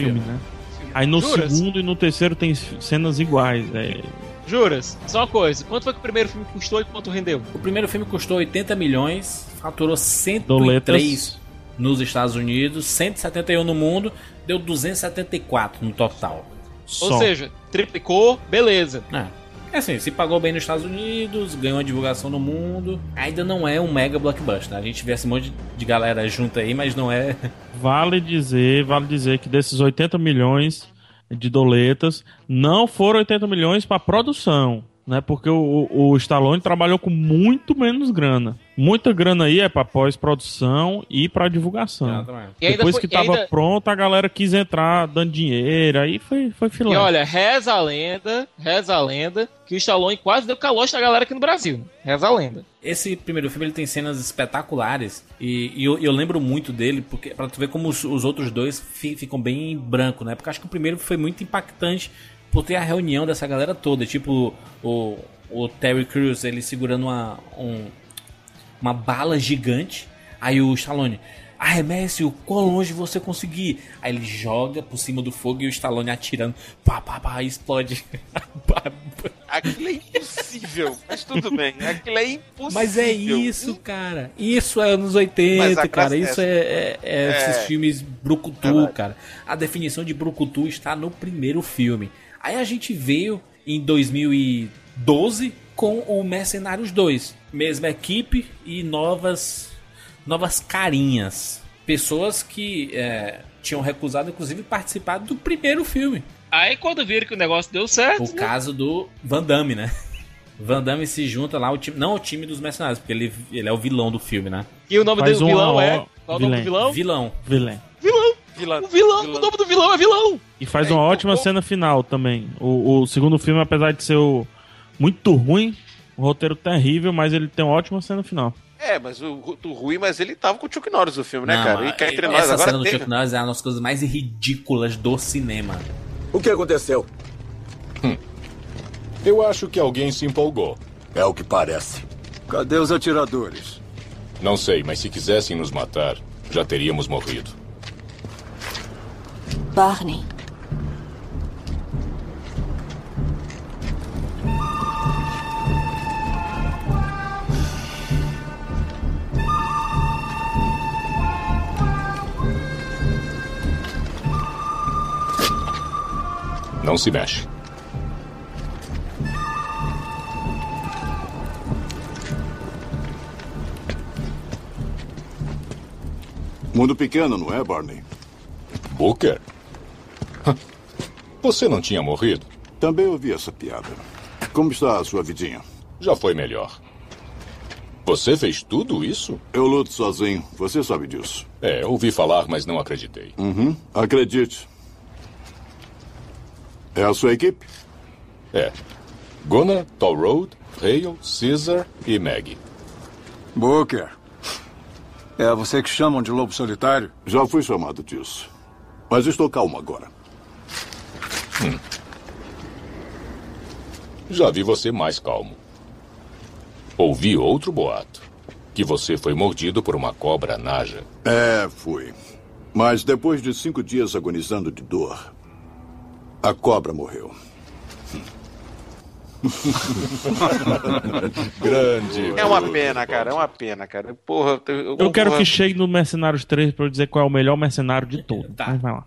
Filme, né? Aí no
Juras?
segundo e no terceiro tem cenas iguais. É,
Juras, só uma coisa. Quanto foi que o primeiro filme custou e quanto rendeu?
O primeiro filme custou 80 milhões, faturou 103
Doletas.
nos Estados Unidos, 171 no mundo, deu 274 no total.
só.
Ou seja, triplicou, beleza.
É. É assim, se pagou bem nos Estados Unidos, ganhou a divulgação no mundo, ainda não é um mega blockbuster. A gente vê esse monte de galera junto aí, mas não é.
Vale dizer, vale dizer que desses 80 milhões de doletas, não foram 80 milhões para produção, né? Porque o, o Stallone trabalhou com muito menos grana. Muita grana aí é para pós-produção e para divulgação.
Exatamente.
E ainda
Depois
foi-
que tava
ainda-
pronto, a galera quis entrar dando dinheiro, aí foi, foi filé.
E olha, reza a lenda, reza a lenda, que o Stallone quase deu calote na galera aqui no Brasil. Reza a lenda.
Esse primeiro filme ele tem cenas espetaculares e, e eu, eu lembro muito dele porque para tu ver como os, os outros dois fi- ficam bem em branco, né? Porque acho que o primeiro foi muito impactante por ter a reunião dessa galera toda, tipo o, o Terry Crews ele segurando uma um- uma bala gigante, aí o Stallone arremesse o quão longe você conseguir. Aí ele joga por cima do fogo e o Stallone atirando, pá, pá, pá, explode.
Aquilo é impossível, mas tudo bem. Aquilo é impossível.
Mas é isso, cara. Isso é anos 80,
Mas a
cara.
graça-
Isso é, é- é
é-
esses filmes brucutu, cara. A definição de brucutu está no primeiro filme. Aí a gente veio em 2012 com o Mercenários 2. Mesma equipe e novas, novas carinhas. Pessoas que é, tinham recusado, inclusive, participar do primeiro filme.
Aí quando viram que o negócio deu certo,
O caso do Van Damme, né? Van Damme se junta lá, o time, não o time dos mercenários, porque ele, ele é o vilão do filme, né?
e o nome
Faz
do
uma
vilão é. Qual é o nome do vilão?
Vilão.
Vilém.
Vilão!
Vilã.
O vilão, o nome do vilão é vilão!
E faz
É,
uma
então,
ótima
como-
cena final também. O, o segundo filme, apesar de ser o- muito ruim, o roteiro terrível, mas ele tem uma ótima cena final.
É, mas o, o ruim, mas ele tava com o Chuck Norris no filme, né,
Não,
cara? E cá entre
essa
nós agora
cena do
teve-
Chuck Norris é uma das coisas mais ridículas do cinema.
O que aconteceu?
Eu acho que alguém se empolgou.
É o que parece.
Cadê os atiradores? Não sei, mas se quisessem nos matar, já teríamos morrido.
Barney.
Não se mexe.
Mundo pequeno, não é, Barney?
Booker? Você não tinha morrido?
Também ouvi essa piada. Como está a sua vidinha?
Já foi melhor. Você fez tudo isso?
Eu luto sozinho, você sabe disso.
É, ouvi falar, mas não acreditei.
Uhum, acredite. É a sua equipe?
É. Gunnar, Toll Road, Hale, Caesar e Maggie.
Booker. É você que chamam de lobo solitário?
Já fui chamado disso. Mas estou calmo agora.
Hum. Já vi você mais calmo. Ouvi outro boato. Que você foi mordido por uma cobra naja.
É, fui. Mas depois de cinco dias agonizando de dor, a cobra morreu.
Grande.
É uma pena, cara. É uma pena, cara. Porra, eu,
Eu quero
porra,
que chegue no Mercenários 3 pra eu dizer qual é o melhor mercenário de todos.
Tá.
Então vai lá.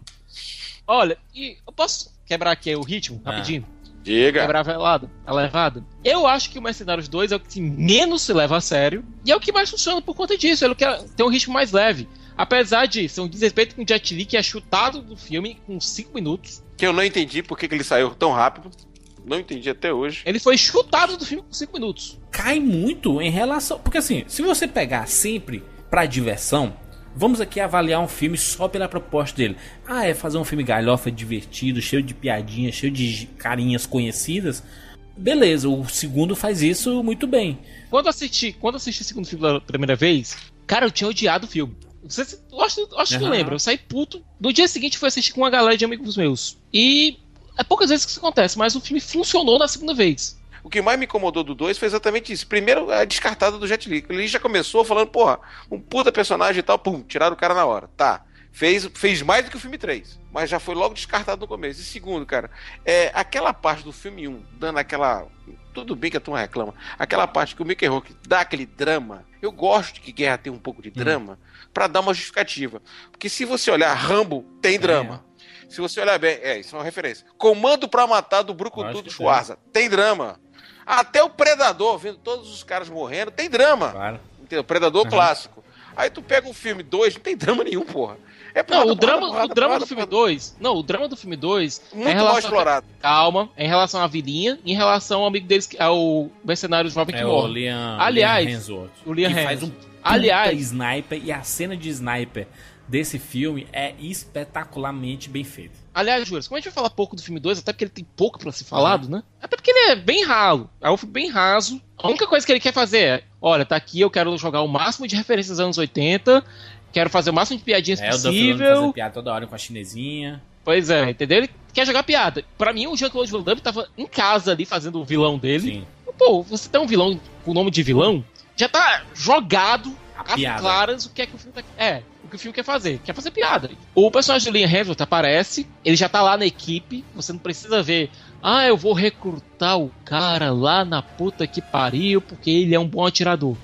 Olha, e eu posso quebrar aqui o ritmo, rapidinho?
Diga.
Quebrar a velada, a levada. Eu acho que o Mercenários 2 é o que menos se leva a sério e é o que mais funciona por conta disso. Ele quer ter um ritmo mais leve. Apesar de ser um desrespeito com o Jet Li, que é chutado do filme com 5 minutos.
Que eu não entendi por que ele saiu tão rápido. Não entendi até hoje.
Ele foi chutado do filme com 5 minutos.
Cai muito em relação. Porque assim, se você pegar sempre pra diversão, vamos aqui avaliar um filme só pela proposta dele. Ah, é fazer um filme galhofa, divertido, cheio de piadinhas, cheio de carinhas conhecidas. Beleza, o segundo faz isso muito bem.
Quando assisti, quando assisti o segundo filme pela primeira vez, cara, eu tinha odiado o filme. Você, eu acho, eu acho que
Aham.
lembra. Eu saí puto. No dia seguinte fui assistir com uma galera de amigos meus. E é poucas vezes que isso acontece, mas o filme funcionou na segunda vez.
O que mais me incomodou do 2 foi exatamente isso. Primeiro, a descartada do Jet Li. Ele já começou falando, porra, um puta personagem e tal, pum, tiraram o cara na hora. Tá. Fez, fez mais do que o filme 3, mas já foi logo descartado no começo. E segundo, cara, é aquela parte do filme 1, dando aquela. Tudo bem que a turma reclama. Aquela parte que o Mickey Rourke dá aquele drama. Eu gosto de que Guerra tem um pouco de drama pra dar uma justificativa. Porque se você olhar, Rambo tem drama. Se você olhar bem, é, isso é uma referência. Comando pra matar do Brucutu
Lógico
do
que
Schwarza. Tem drama. Até o Predador, vendo todos os caras morrendo, tem drama.
Claro.
Entendeu? Predador clássico. Aí tu pega um filme 2, não tem drama nenhum, porra. É
Não,
porrada,
o drama,
porrada, porrada,
o drama
porrada,
do filme
porrada.
2. Não, o drama do filme 2
Muito
é em
mal explorado.
Calma, é em relação à vilinha, em relação ao amigo deles, que- ao mercenário jovem que
É o
morre.
Liam,
Aliás,
Liam Hemsworth,
o Liam
que faz um
Hemsworth. Aliás-
sniper e a cena de sniper desse filme é espetacularmente bem feita.
Aliás, Júlio, como a gente vai falar pouco do filme 2, até porque ele tem pouco pra ser falado, né? Até porque ele é bem ralo. É um filme bem raso. A única coisa que ele quer fazer é: olha, tá aqui, eu quero jogar o máximo de referências dos anos 80, quero fazer o máximo de piadinhas
É
possível.
fazendo piada toda hora com a chinesinha.
Pois é, entendeu? Ele quer jogar piada. Pra mim, o Jean-Claude Van Damme tava em casa ali fazendo o vilão dele.
Sim.
Pô, você tem um vilão com o nome de vilão, já tá jogado às claras o que é que o filme tá... É, o que o filme quer fazer. Quer fazer piada. O personagem do Liam Hemsworth aparece, ele já tá lá na equipe, você não precisa ver... Ah, eu vou recrutar o cara lá na puta que pariu porque ele é um bom atirador.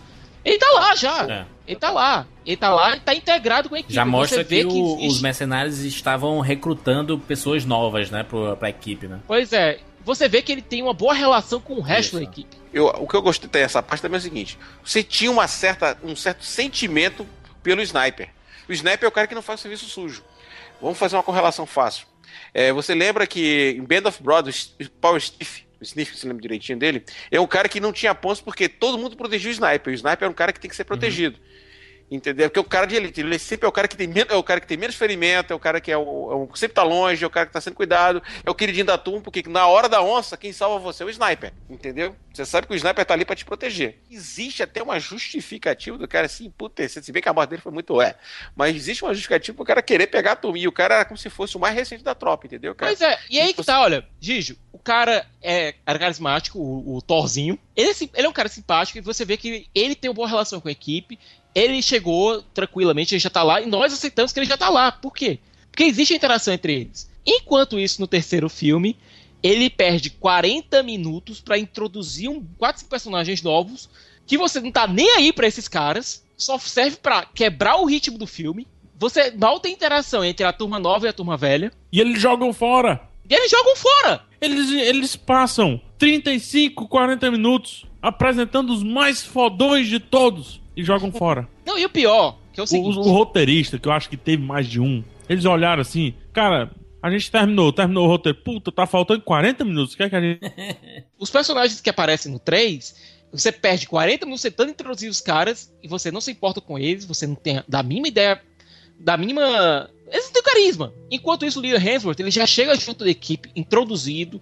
Ele tá lá já.
É.
Ele tá lá. Ele tá lá e tá integrado com a equipe.
Já mostra
vê
que, o-
existe-
os mercenários estavam recrutando pessoas novas, né, pra equipe, né?
Pois é. Você vê que ele tem uma boa relação com o resto da equipe.
Eu, o que eu gostei dessa parte também é o seguinte: você tinha uma certa, um certo sentimento pelo sniper. O sniper é o cara que não faz serviço sujo. Vamos fazer uma correlação fácil. É, você lembra que em Band of Brothers, o Sniff, o Sniff, se lembra direitinho dele, é um cara que não tinha pontos porque todo mundo protegia o sniper. O sniper é um cara que tem que ser protegido. Entendeu? Porque o cara de elite, ele sempre é o cara que tem menos, é o cara que tem menos ferimento, é o cara que é o, é o- sempre tá longe, é o cara que tá sendo cuidado, é o queridinho da turma, porque na hora da onça, quem salva você é o sniper, entendeu? Você sabe que o sniper tá ali pra te proteger. Existe até uma justificativa do cara assim, puta, se bem que a morte dele foi muito é, mas existe uma justificativa pro cara querer pegar a turma, e o cara era como se fosse o mais recente da tropa, entendeu, cara?
Pois é, e aí que tá, olha, Gijo, o cara é, era carismático, o, o Thorzinho. Ele é, ele é um cara simpático e você vê que ele tem uma boa relação com a equipe. Ele chegou tranquilamente, ele já tá lá, e nós aceitamos que ele já tá lá. Por quê? Porque existe interação entre eles. Enquanto isso, no terceiro filme, ele perde 40 minutos pra introduzir um, quatro personagens novos que você não tá nem aí pra esses caras, só serve pra quebrar o ritmo do filme. Você mal tem interação entre a turma nova e a turma velha.
E eles jogam fora.
E eles jogam fora!
Eles, eles passam 35, 40 minutos apresentando os mais fodões de todos e jogam fora.
Não, e o pior, que é o
O,
seguinte.
o roteirista, que eu acho que teve mais de um, eles olharam assim, cara, a gente terminou, terminou o roteiro. Puta, tá faltando 40 minutos. Quer que a gente.
Os personagens que aparecem no 3, Você perde 40 minutos tentando introduzir os caras e você não se importa com eles, você não tem da mínima ideia, da mínima. Eles não têm carisma. Enquanto isso, o Liam Hemsworth ele já chega junto da equipe, introduzido,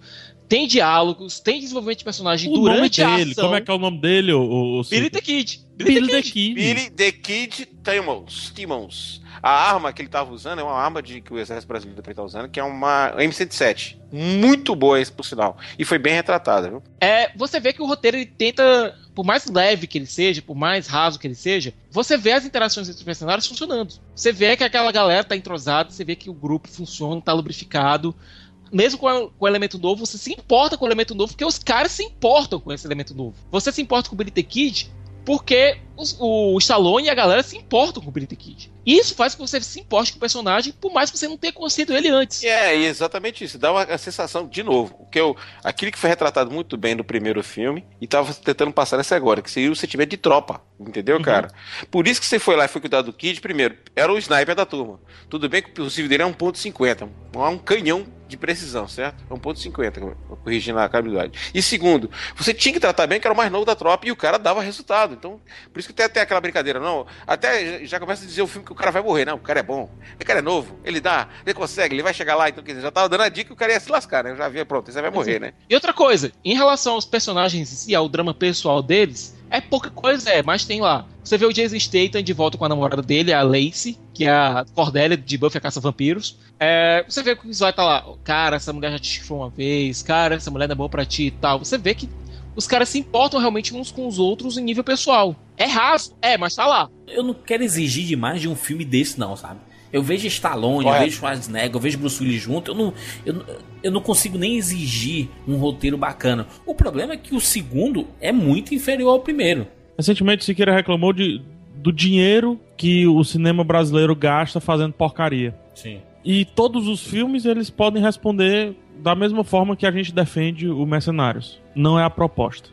tem diálogos, tem desenvolvimento de personagem
O
durante
nome
a
dele,
ação.
como é que é o nome dele, o, o, o
Billy the Kid.
Billy the Kid.
Billy the Kid Timmons. Timmons. A arma que ele tava usando é uma arma de, que o exército brasileiro também tá usando, que é uma M107. Muito boa, esse, por sinal. E foi bem retratada, viu?
É, você vê que o roteiro ele tenta, por mais leve que ele seja, por mais raso que ele seja, você vê as interações entre os personagens funcionando. Você vê que aquela galera tá entrosada, você vê que o grupo funciona, tá lubrificado. Mesmo com, com o elemento novo, você se importa com o elemento novo, porque os caras se importam com esse elemento novo. Você se importa com o Billy Kid porque os- o Stallone e a galera se importam com o Billy Kid. E isso faz com que você se importe com o personagem, por mais que você não tenha conhecido ele antes.
E é exatamente isso. Dá uma sensação, de novo, que eu, aquilo que foi retratado muito bem no primeiro filme e tava tentando passar nessa agora, que seria o sentimento de tropa. Entendeu, cara? Por isso que você foi lá e foi cuidar do Kid, primeiro, era o sniper da turma. Tudo bem que o possível dele é 1.50, é um canhão de precisão, certo? É 1.50, corrigindo a habilidade. E segundo, você tinha que tratar bem que era o mais novo da tropa e o cara dava resultado. Então, por isso que tem até aquela brincadeira, não. Até já começa a dizer o filme que o cara vai morrer, não. O cara é bom, o cara é novo, ele dá, ele consegue, ele vai chegar lá. Então, quer dizer, já tava dando a dica que o cara ia se lascar, né? Eu já via, pronto, você vai morrer, né?
E outra coisa, em relação aos personagens si, ao drama pessoal deles, é pouca coisa, é, mas tem lá. Você vê o Jason Statham de volta com a namorada dele, a Lacey, que é a Cordélia de Buffy a Caça Vampiros. É, você vê que o Zói tá lá, cara, essa mulher já te chifrou uma vez, cara, essa mulher não é boa pra ti e tal. Você vê que os caras se importam realmente uns com os outros em nível pessoal. É raso, é, mas tá lá.
Eu não quero exigir demais de um filme desse, não, sabe? Eu vejo Stallone, eu
Correto.
vejo Schwarzenegger, eu vejo Bruce Willis junto, eu não, eu, não- eu não consigo nem exigir um roteiro bacana. O problema é que o segundo é muito inferior ao primeiro.
Recentemente, Siqueira reclamou de, do dinheiro que o cinema brasileiro gasta fazendo porcaria.
Sim.
E todos os filmes eles podem responder da mesma forma que a gente defende o Mercenários. Não é a proposta.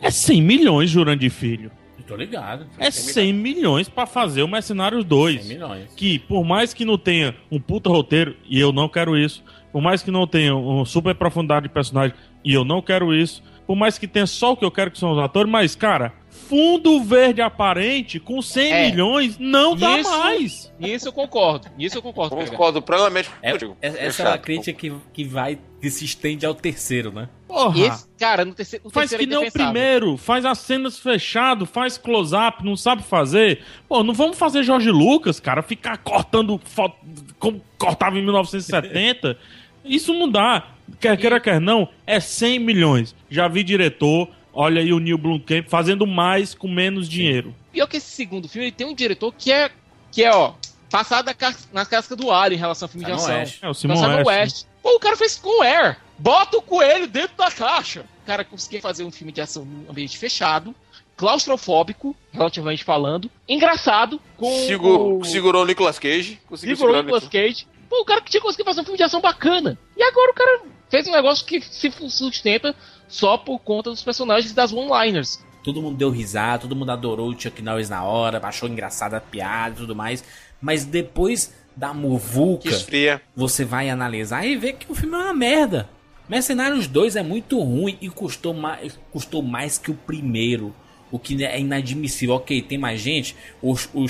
É 100 milhões, Jurandir Filho.
Eu tô ligado.
É 100 milhões pra fazer o Mercenários 2.
100 milhões.
Que, por mais que não tenha um puta roteiro, e eu não quero isso, por mais que não tenha uma super profundidade de personagem, e eu não quero isso, por mais que tenha só o que eu quero que são os atores, mas, cara, fundo verde aparente com 100
É.
milhões não dá mais.
Nisso eu concordo. Nisso eu concordo.
Concordo plenamente
É,
contigo.
é- essa é uma crítica que, que vai, que se estende ao terceiro, né?
Porra.
E esse, cara, no terceiro, o
Faz
terceiro
que
é
nem o primeiro, faz as cenas fechado, faz close-up, não sabe fazer. Pô, não vamos fazer Jorge Lucas, cara, ficar cortando foto como cortava em 1970. Isso não dá. Quer queira, quer não, é 100 milhões. Já vi diretor, olha aí o Neil Blomkamp fazendo mais com menos dinheiro.
Pior que esse segundo filme, ele tem um diretor que é, que é ó, passado na cas- na casca do alho em relação ao filme de ação.
West.
É, o Simon West,
West. Pô, o cara fez com Air. Bota o coelho dentro da caixa. O cara conseguia fazer um filme de ação num ambiente fechado, claustrofóbico, relativamente falando, engraçado, com
Segurou,
o...
segurou o Nicolas Cage. Conseguiu
Segurou o Nicolas Cage. Pô, o cara que tinha conseguido fazer um filme de ação bacana. E agora o cara fez um negócio que se sustenta só por conta dos personagens e das one-liners.
Todo mundo deu risada, todo mundo adorou o Chuck Norris na hora, achou engraçada a piada e tudo mais. Mas depois da muvuca,
Que esfria.
você vai analisar e vê que o filme é uma merda. Mercenários 2 é muito ruim e custou mais, custou mais que o primeiro. O que é inadmissível. Ok, tem mais gente. O, o,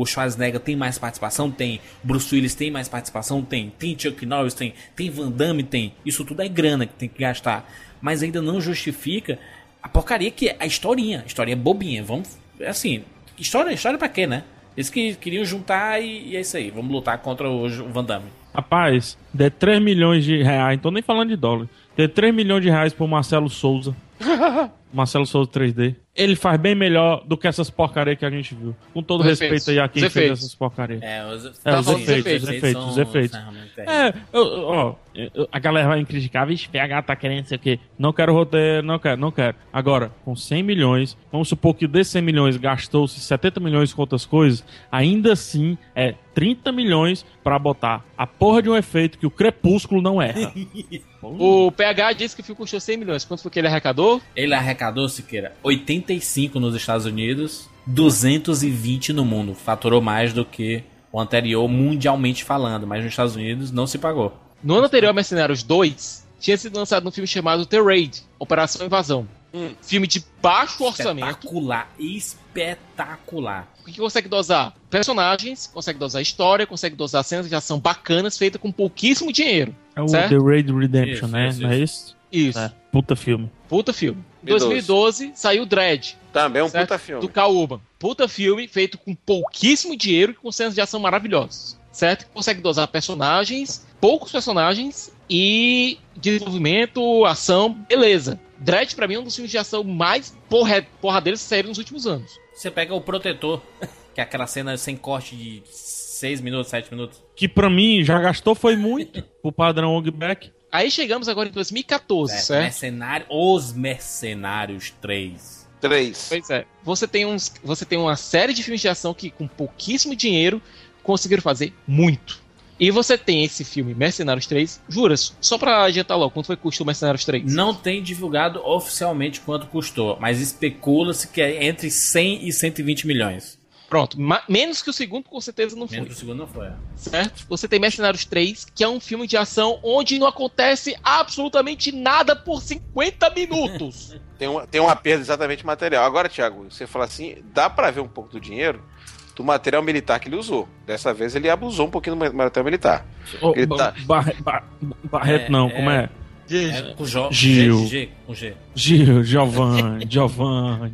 o Schwarzenegger tem mais participação? Tem. Bruce Willis tem mais participação? Tem. Tem Chuck Norris? Tem. Tem Van Damme? Tem. Isso tudo é grana que tem que gastar. Mas ainda não justifica a porcaria que é a historinha. A história é bobinha. Vamos. Assim. História, história pra quê, né? Eles que queriam juntar e, e é isso aí. Vamos lutar contra o Van Damme.
Rapaz, dê 3 milhões de reais, não tô nem falando de dólar. Dê 3 milhões de reais pro Marcelo Souza. Marcelo Souza 3D. Ele faz bem melhor do que essas porcarias que a gente viu. Com todo
Os
respeito
efeitos.
aí a quem
Os
fez
efeitos.
essas porcarias.
É, os,
É, os
falando dos
efeitos,
efeitos.
os efeitos, os efeitos. É, eu- ó, eu- a galera vai me criticar, vixe, PH tá querendo sei o quê. Não quero roteiro, não quero, não quero. Agora, com 100 milhões, vamos supor que desses 100 milhões gastou-se 70 milhões com outras coisas, ainda assim é 30 milhões pra botar a porra de um efeito que o Crepúsculo não erra.
O PH disse que o filme custou 100 milhões. Quanto foi que ele arrecadou?
Ele arrecadou, Siqueira, 85 nos Estados Unidos, 220 no mundo. Faturou mais do que o anterior, mundialmente falando, mas nos Estados Unidos não se pagou.
No ano anterior, Mercenários 2 tinha sido lançado um filme chamado The Raid Operação Invasão. Filme de baixo orçamento.
Espetacular, espetacular.
O que consegue dosar? Personagens, consegue dosar história, consegue dosar cenas de ação bacanas feitas com pouquíssimo dinheiro.
É o
certo?
The Raid Redemption,
Isso,
né?
isso,
Não é isso?
Isso.
É, puta filme.
Puta filme. Em
2012.
2012 saiu Dread.
Também um
certo?
puta filme.
Do Kauba. Puta filme feito com pouquíssimo dinheiro e com cenas de ação maravilhosas. Certo? Consegue dosar personagens, poucos personagens e desenvolvimento, ação, beleza. Dread pra mim é um dos filmes de ação mais porra porradeiros que saíram nos últimos anos.
Você pega o Protetor, que é aquela cena sem corte de 6 minutos, 7 minutos.
Que pra mim já gastou foi muito o padrão Ogback.
Aí chegamos agora em 2014,
É,
certo?
Mercenário, Os Mercenários 3.
Três.
Pois é. Você tem, uns, você tem uma série de filmes de ação que, com pouquíssimo dinheiro, conseguiram fazer muito. E você tem esse filme, Mercenários 3. Juras, só pra adiantar logo, quanto foi que custou Mercenários 3?
Não tem divulgado oficialmente quanto custou, mas especula-se que é entre 100 e 120 milhões.
Pronto, ma- menos que o segundo, com certeza não foi.
Menos que o segundo não foi. é.
Certo? Você tem Mercenários 3, que é um filme de ação onde não acontece absolutamente nada por 50 minutos.
Tem uma, tem uma perda exatamente material. Agora, Thiago, você fala assim, dá pra ver um pouco do dinheiro do material militar que ele usou. Dessa vez ele abusou um pouquinho do material militar.
Ô,
Ele tá-
Barre- Ba- Barreto
É,
não,
é.
como é?
É, com Jo-
Gil.
G, G, com G.
Gil, Giovanni, Giovanni.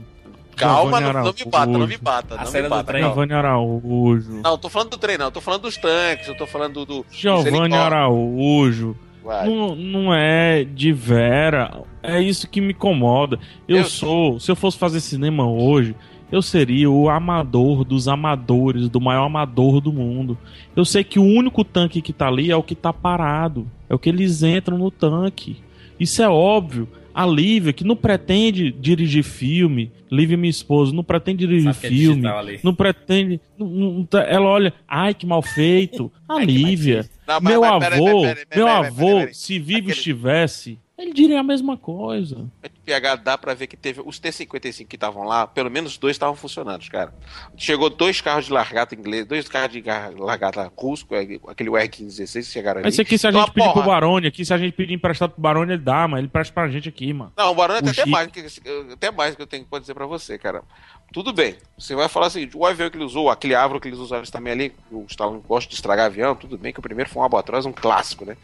Calma, não, não me bata, não me bata,
A
não
cena
me
do
bata.
Giovanni Araújo.
Não, eu tô falando do trem, não. Eu tô falando dos tanques, eu tô falando do.
Giovanni. Araújo.
Vai.
Não, não é de vera. É isso que me incomoda. Eu,
Eu-
sou. Se eu fosse fazer cinema hoje, eu seria o amador dos amadores, do maior amador do mundo. Eu sei que o único tanque que tá ali é o que tá parado. É o que eles entram no tanque. Isso é óbvio. A Lívia, que não pretende dirigir filme, Lívia, minha esposa, não pretende dirigir
Sabe é
filme,
ali.
não pretende. não- não tá- ela olha, ai que mal feito. A Lívia,
Não, mas-
meu
mas
avô, meu avô, se vivo
Aquele-
estivesse, ele diria a mesma coisa.
PH dá pra ver que teve os T-55 que estavam lá, pelo menos dois estavam funcionando, cara. Chegou dois carros de largata inglês, dois carros de largata russo, aquele R-1516 que chegaram ali.
Mas aqui, se a
Então,
gente pedir pro
porra,
Barone aqui, se a gente pedir emprestado pro Barone, ele dá, mas ele presta pra gente aqui, mano.
Não, o Barone
O
tem até mais, até mais que eu tenho que dizer pra você, cara. Tudo bem. Você vai falar seguinte: o avião que ele usou, aquele Avro que eles usaram também ali, o Stallone gosta de estragar avião, tudo bem que o primeiro foi um Albatroz, um clássico, né?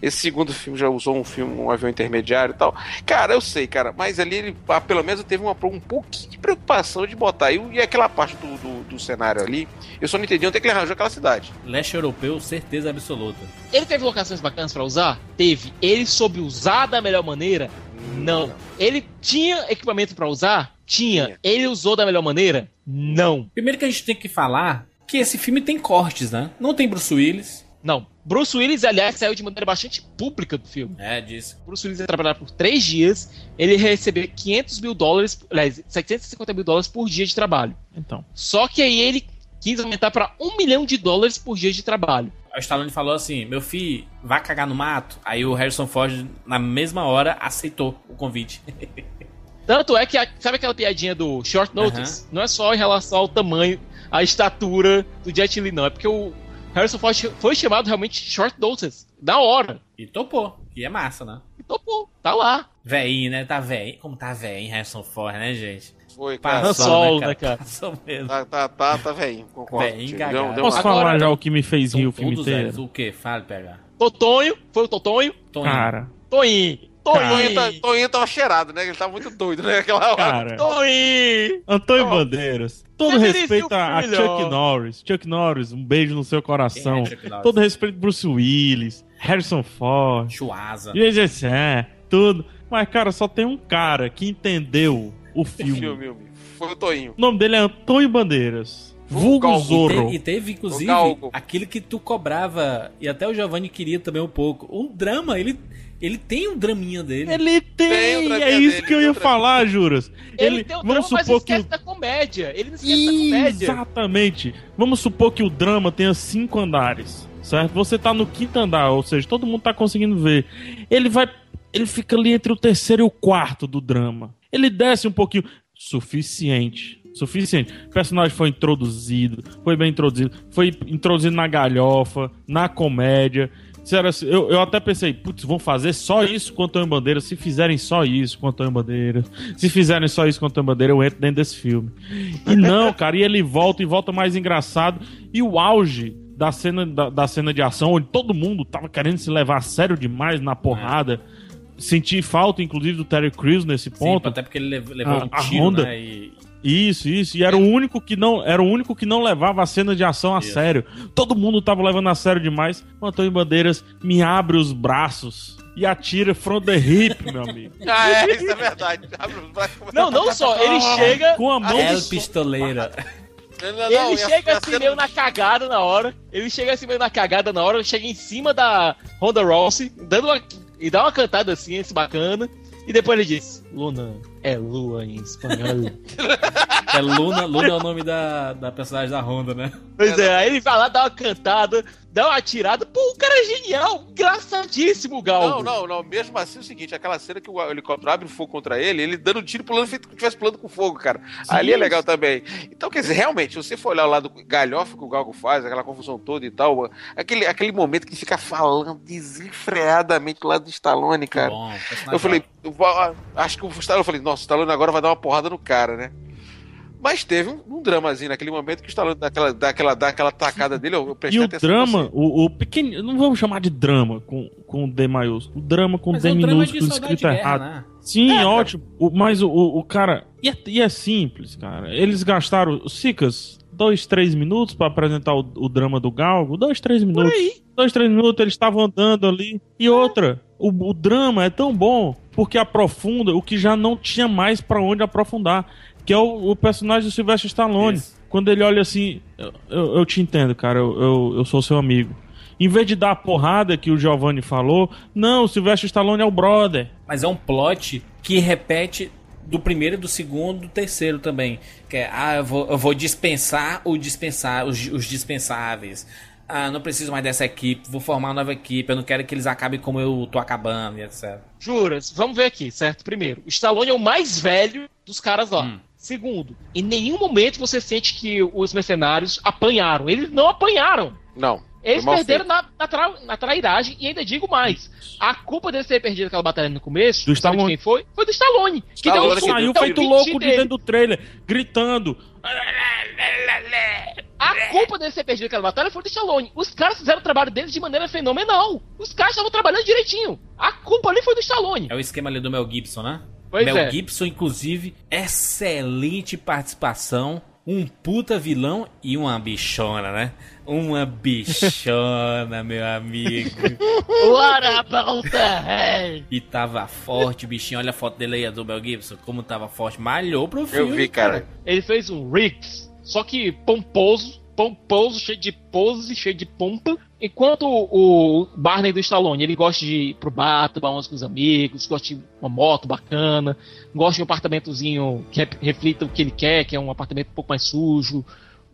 Esse segundo filme já usou um filme, um avião intermediário e tal. Cara, eu sei, cara, mas ali ele ah, pelo menos teve uma, um pouquinho de preocupação de botar. E, e aquela parte do, do, do cenário ali, eu só não entendi onde é que ele arranjou aquela cidade.
Leste europeu, certeza absoluta.
Ele teve locações bacanas pra usar? Teve. Ele soube usar da melhor maneira? Não. Ele tinha equipamento pra usar? Tinha. Ele usou da melhor maneira? Não.
Primeiro que a gente tem que falar que esse filme tem cortes, né? Não tem Bruce Willis.
Não. Bruce Willis, aliás, saiu de maneira bastante pública do filme.
É, disso.
Bruce Willis ia trabalhar por três dias, ele ia receber 500 mil dólares, aliás, 750 mil dólares por dia de trabalho.
Então.
Só que aí ele quis aumentar pra um milhão de dólares por dia de trabalho.
O Stallone falou assim: meu filho, vai cagar no mato. Aí o Harrison Ford, na mesma hora, aceitou o convite.
Tanto é que, a- sabe aquela piadinha do short notice? Não é só em relação ao tamanho, à estatura do Jet Li, não. É porque o Harrison Ford foi chamado realmente short notice. Da hora.
E topou. E é massa, né?
E topou. Tá lá.
Veinho, né? Tá velho. Como tá velho, hein, Harrison Ford, né, gente?
Foi, cara.
Passou, né,
né,
cara? Passou mesmo.
Tá, tá, tá, tá velhinho, concordo.
Cagado.
Deu- deu
Posso
uma-
falar
Agora-
já o que me fez rir o filme inteiro?
velhos. O quê? Fale, pegar.
Totonho, foi o Totonho?
Toninho.
Cara,
Toinho.
Toninho, tá,
Toinho.
Toninho tava cheirado, né? Ele tava muito doido, né? Aquela hora.
cara.
Toinho.
Antônio Bandeiras. Todo respeito a, Chuck. Norris. Chuck Norris, um beijo no seu coração.
É?
Todo respeito Bruce Willis, Harrison Ford,
Chuasa.
GGC, tudo. Mas, cara, só tem um cara que entendeu o filme.
filme, filme. Foi o Toinho.
O nome dele é Antônio Bandeiras. Vulgo.
E
Zorro.
teve, e teve, inclusive, aquilo que tu cobrava, e até o Giovanni queria também um pouco. Um drama, ele, ele tem um draminha dele.
Ele tem,
Tem
é isso
dele,
que eu ia falar, Juras.
Ele,
Ele,
tem o
vamos
drama, mas
supor que
esquece
o
da comédia. Ele não esquece da comédia.
Exatamente. Vamos supor que o drama tenha cinco andares, certo? Você tá no quinto andar, ou seja, todo mundo tá conseguindo ver. Ele vai, ele fica ali entre o terceiro e o quarto do drama. Ele desce um pouquinho, suficiente. Suficiente. O personagem foi introduzido, foi bem introduzido, foi introduzido na galhofa, na comédia. disseram assim, eu, eu até pensei, putz, vão fazer só isso com o Antônio Bandeira. Se fizerem só isso com o Antônio Bandeira, se fizerem só isso com o Antônio Bandeira, eu entro dentro desse filme. E não, cara, e ele volta e volta mais engraçado. E o auge da cena, da, da cena de ação, onde todo mundo tava querendo se levar a sério demais na porrada. Senti falta, inclusive, do Terry Crews nesse ponto.
até porque ele lev- levou
A-
um
a
tiro,
Honda-
né? E...
Isso, isso. E era o único que não, era o único que não levava a cena de ação a sério. Todo mundo tava levando a sério demais. O Antônio Bandeiras me abre os braços e atira from the hip, meu amigo.
Ah, é, isso é verdade.
Não, não só, ele chega.
Com a mão
El
de
Pistoleira.
Não, não,
Ele
não,
chega assim
cena-
meio na cagada na hora. Ele chega assim meio na cagada na hora, chega em cima da Honda Rossi, dando uma, e dá uma cantada assim, esse bacana. E depois ele diz: Luna é lua em espanhol.
É Luna, Luna é o nome da, da personagem da Honda, né?
pois é, aí ele vai lá, dá uma cantada, dá uma atirada. Pô, o cara é genial, engraçadíssimo, Galgo.
Não, não, não. Mesmo assim é o seguinte, aquela cena que o helicóptero abre fogo contra ele, ele dando tiro pulando feito que estivesse pulando com fogo, cara. Ali é legal também. Então, quer dizer, realmente, se você for olhar o lado galhofa que o Galgo faz, aquela confusão toda e tal, aquele, aquele momento que ele fica falando desenfreadamente lá do Stallone, cara.
Bom,
Eu falei, vou- ah, acho que o Stallone, eu falei, nossa, o Stallone agora vai dar uma porrada no cara, né? Mas teve um, um dramazinho naquele momento que o Stallone dá aquela, dá aquela, dá aquela tacada dele, eu, eu
E
prestei
o drama, o, o pequeno. Não vamos chamar de drama com, com D maiúsculo. O drama com
Mas
D
é um
minúsculo escrito errado.
né?
Sim,
É,
ótimo. O- mas o, o, o cara. E é, e é simples, cara. Eles gastaram. Os Sicas, dois, três minutos pra apresentar o, o drama do Galgo. Dois, três minutos. Dois, três minutos, eles estavam andando ali. E outra, o, o drama é tão bom porque aprofunda o que já não tinha mais pra onde aprofundar. Que é o, o personagem do Sylvester Stallone.
Isso.
Quando ele olha assim, eu, eu, eu te entendo, cara, eu, eu, eu sou seu amigo. Em vez de dar a porrada que o Giovanni falou, não, o Sylvester Stallone é o brother.
Mas é um plot que repete do primeiro, do segundo, do terceiro também. Que é, ah, eu vou, eu vou dispensar o dispensar, os, os dispensáveis. Ah, não preciso mais dessa equipe, vou formar uma nova equipe, eu não quero que eles acabem como eu tô acabando, e etc.
Juras, vamos ver aqui, certo? Primeiro, o Stallone é o mais velho dos caras lá.
Hum.
Segundo, em nenhum momento você sente que os mercenários apanharam. Eles não apanharam.
Não.
Eles perderam na, na, tra- na trairagem e ainda digo mais. A culpa deles ter perdido aquela batalha no começo,
Do Stallone.
quem foi? Foi do Stallone. Que
Stallone
deu um
Saiu feito louco dentro do trailer, gritando.
A culpa deles ter perdido aquela batalha foi do Stallone. Os caras fizeram o trabalho deles de maneira fenomenal. Os caras estavam trabalhando direitinho. A culpa ali foi do Stallone.
É o esquema ali do Mel Gibson, né?
Pois
Mel
é.
Gibson, inclusive, excelente participação. Um puta vilão e uma bichona, né? Uma bichona, meu amigo.
What about the head?
E tava forte, bichinho. Olha a foto dele aí, a do Mel Gibson. Como tava forte. Malhou pro filme.
Eu vi, cara.
Ele fez um Riggs, só que pomposo, pomposo, cheio de pose, cheio de pompa. Enquanto o Barney do Stallone, ele gosta de ir pro bar, tomar umas com os amigos, gosta de uma moto bacana, gosta de um apartamentozinho que reflita o que ele quer, que é um apartamento um pouco mais sujo,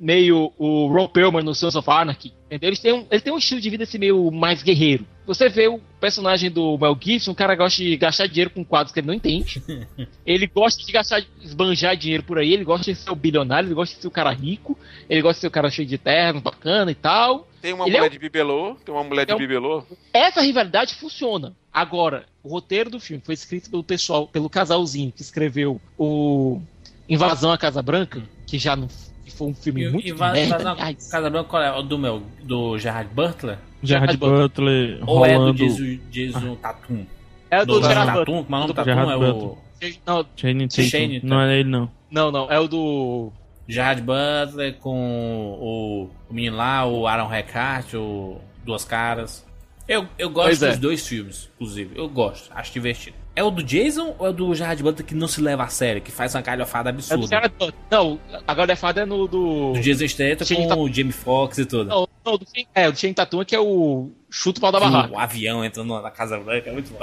meio o Ron Perlman no Sons of Anarchy, entendeu? Ele tem, um, ele tem um estilo de vida assim meio mais guerreiro. Você vê o personagem do Mel Gibson, o cara gosta de gastar dinheiro com quadros que ele não entende. Ele gosta de gastar, esbanjar dinheiro por aí, ele gosta de ser o bilionário, ele gosta de ser o cara rico, ele gosta de ser o cara cheio de terno, bacana e tal.
Tem uma
Ele é
mulher
um-
de bibelô, tem uma mulher de
É um-
bibelô.
Essa rivalidade funciona. Agora, o roteiro do filme foi escrito pelo pessoal, pelo casalzinho que escreveu o Invasão à Casa Branca, que já não que foi um filme
E,
muito
e vai,
merda,
vai na. Casa Branca, qual é? O do meu, do Gerard Butler?
Gerard Butler
Ou é do
rolando.
Jason, Jason Tatum?
É do
Do
Gerard
Tatum,
Butler.
como é o nome do Tatum?
Gerard
É
Butler.
o
Não,
Tatum.
Channing
Não é ele, não.
não, não, é o do
Gerard Butler com o, o menino lá, o Aaron Recart, o Duas Caras. Eu, eu gosto
Pois é.
dos dois filmes, inclusive. Eu gosto, acho divertido. É o do Jason ou é o do Gerard Butler que não se leva a sério, que faz uma calhofada
É do
absurda?
Gerard Butler. Não, agora é fada é no do.
Do Jason Statham com
Tatum.
o Jamie Foxx e tudo.
Não, não, do Shane- é, o do Shane Tatum que é o chuto o pau da barraca.
o avião entrando na Casa Branca, é muito bom.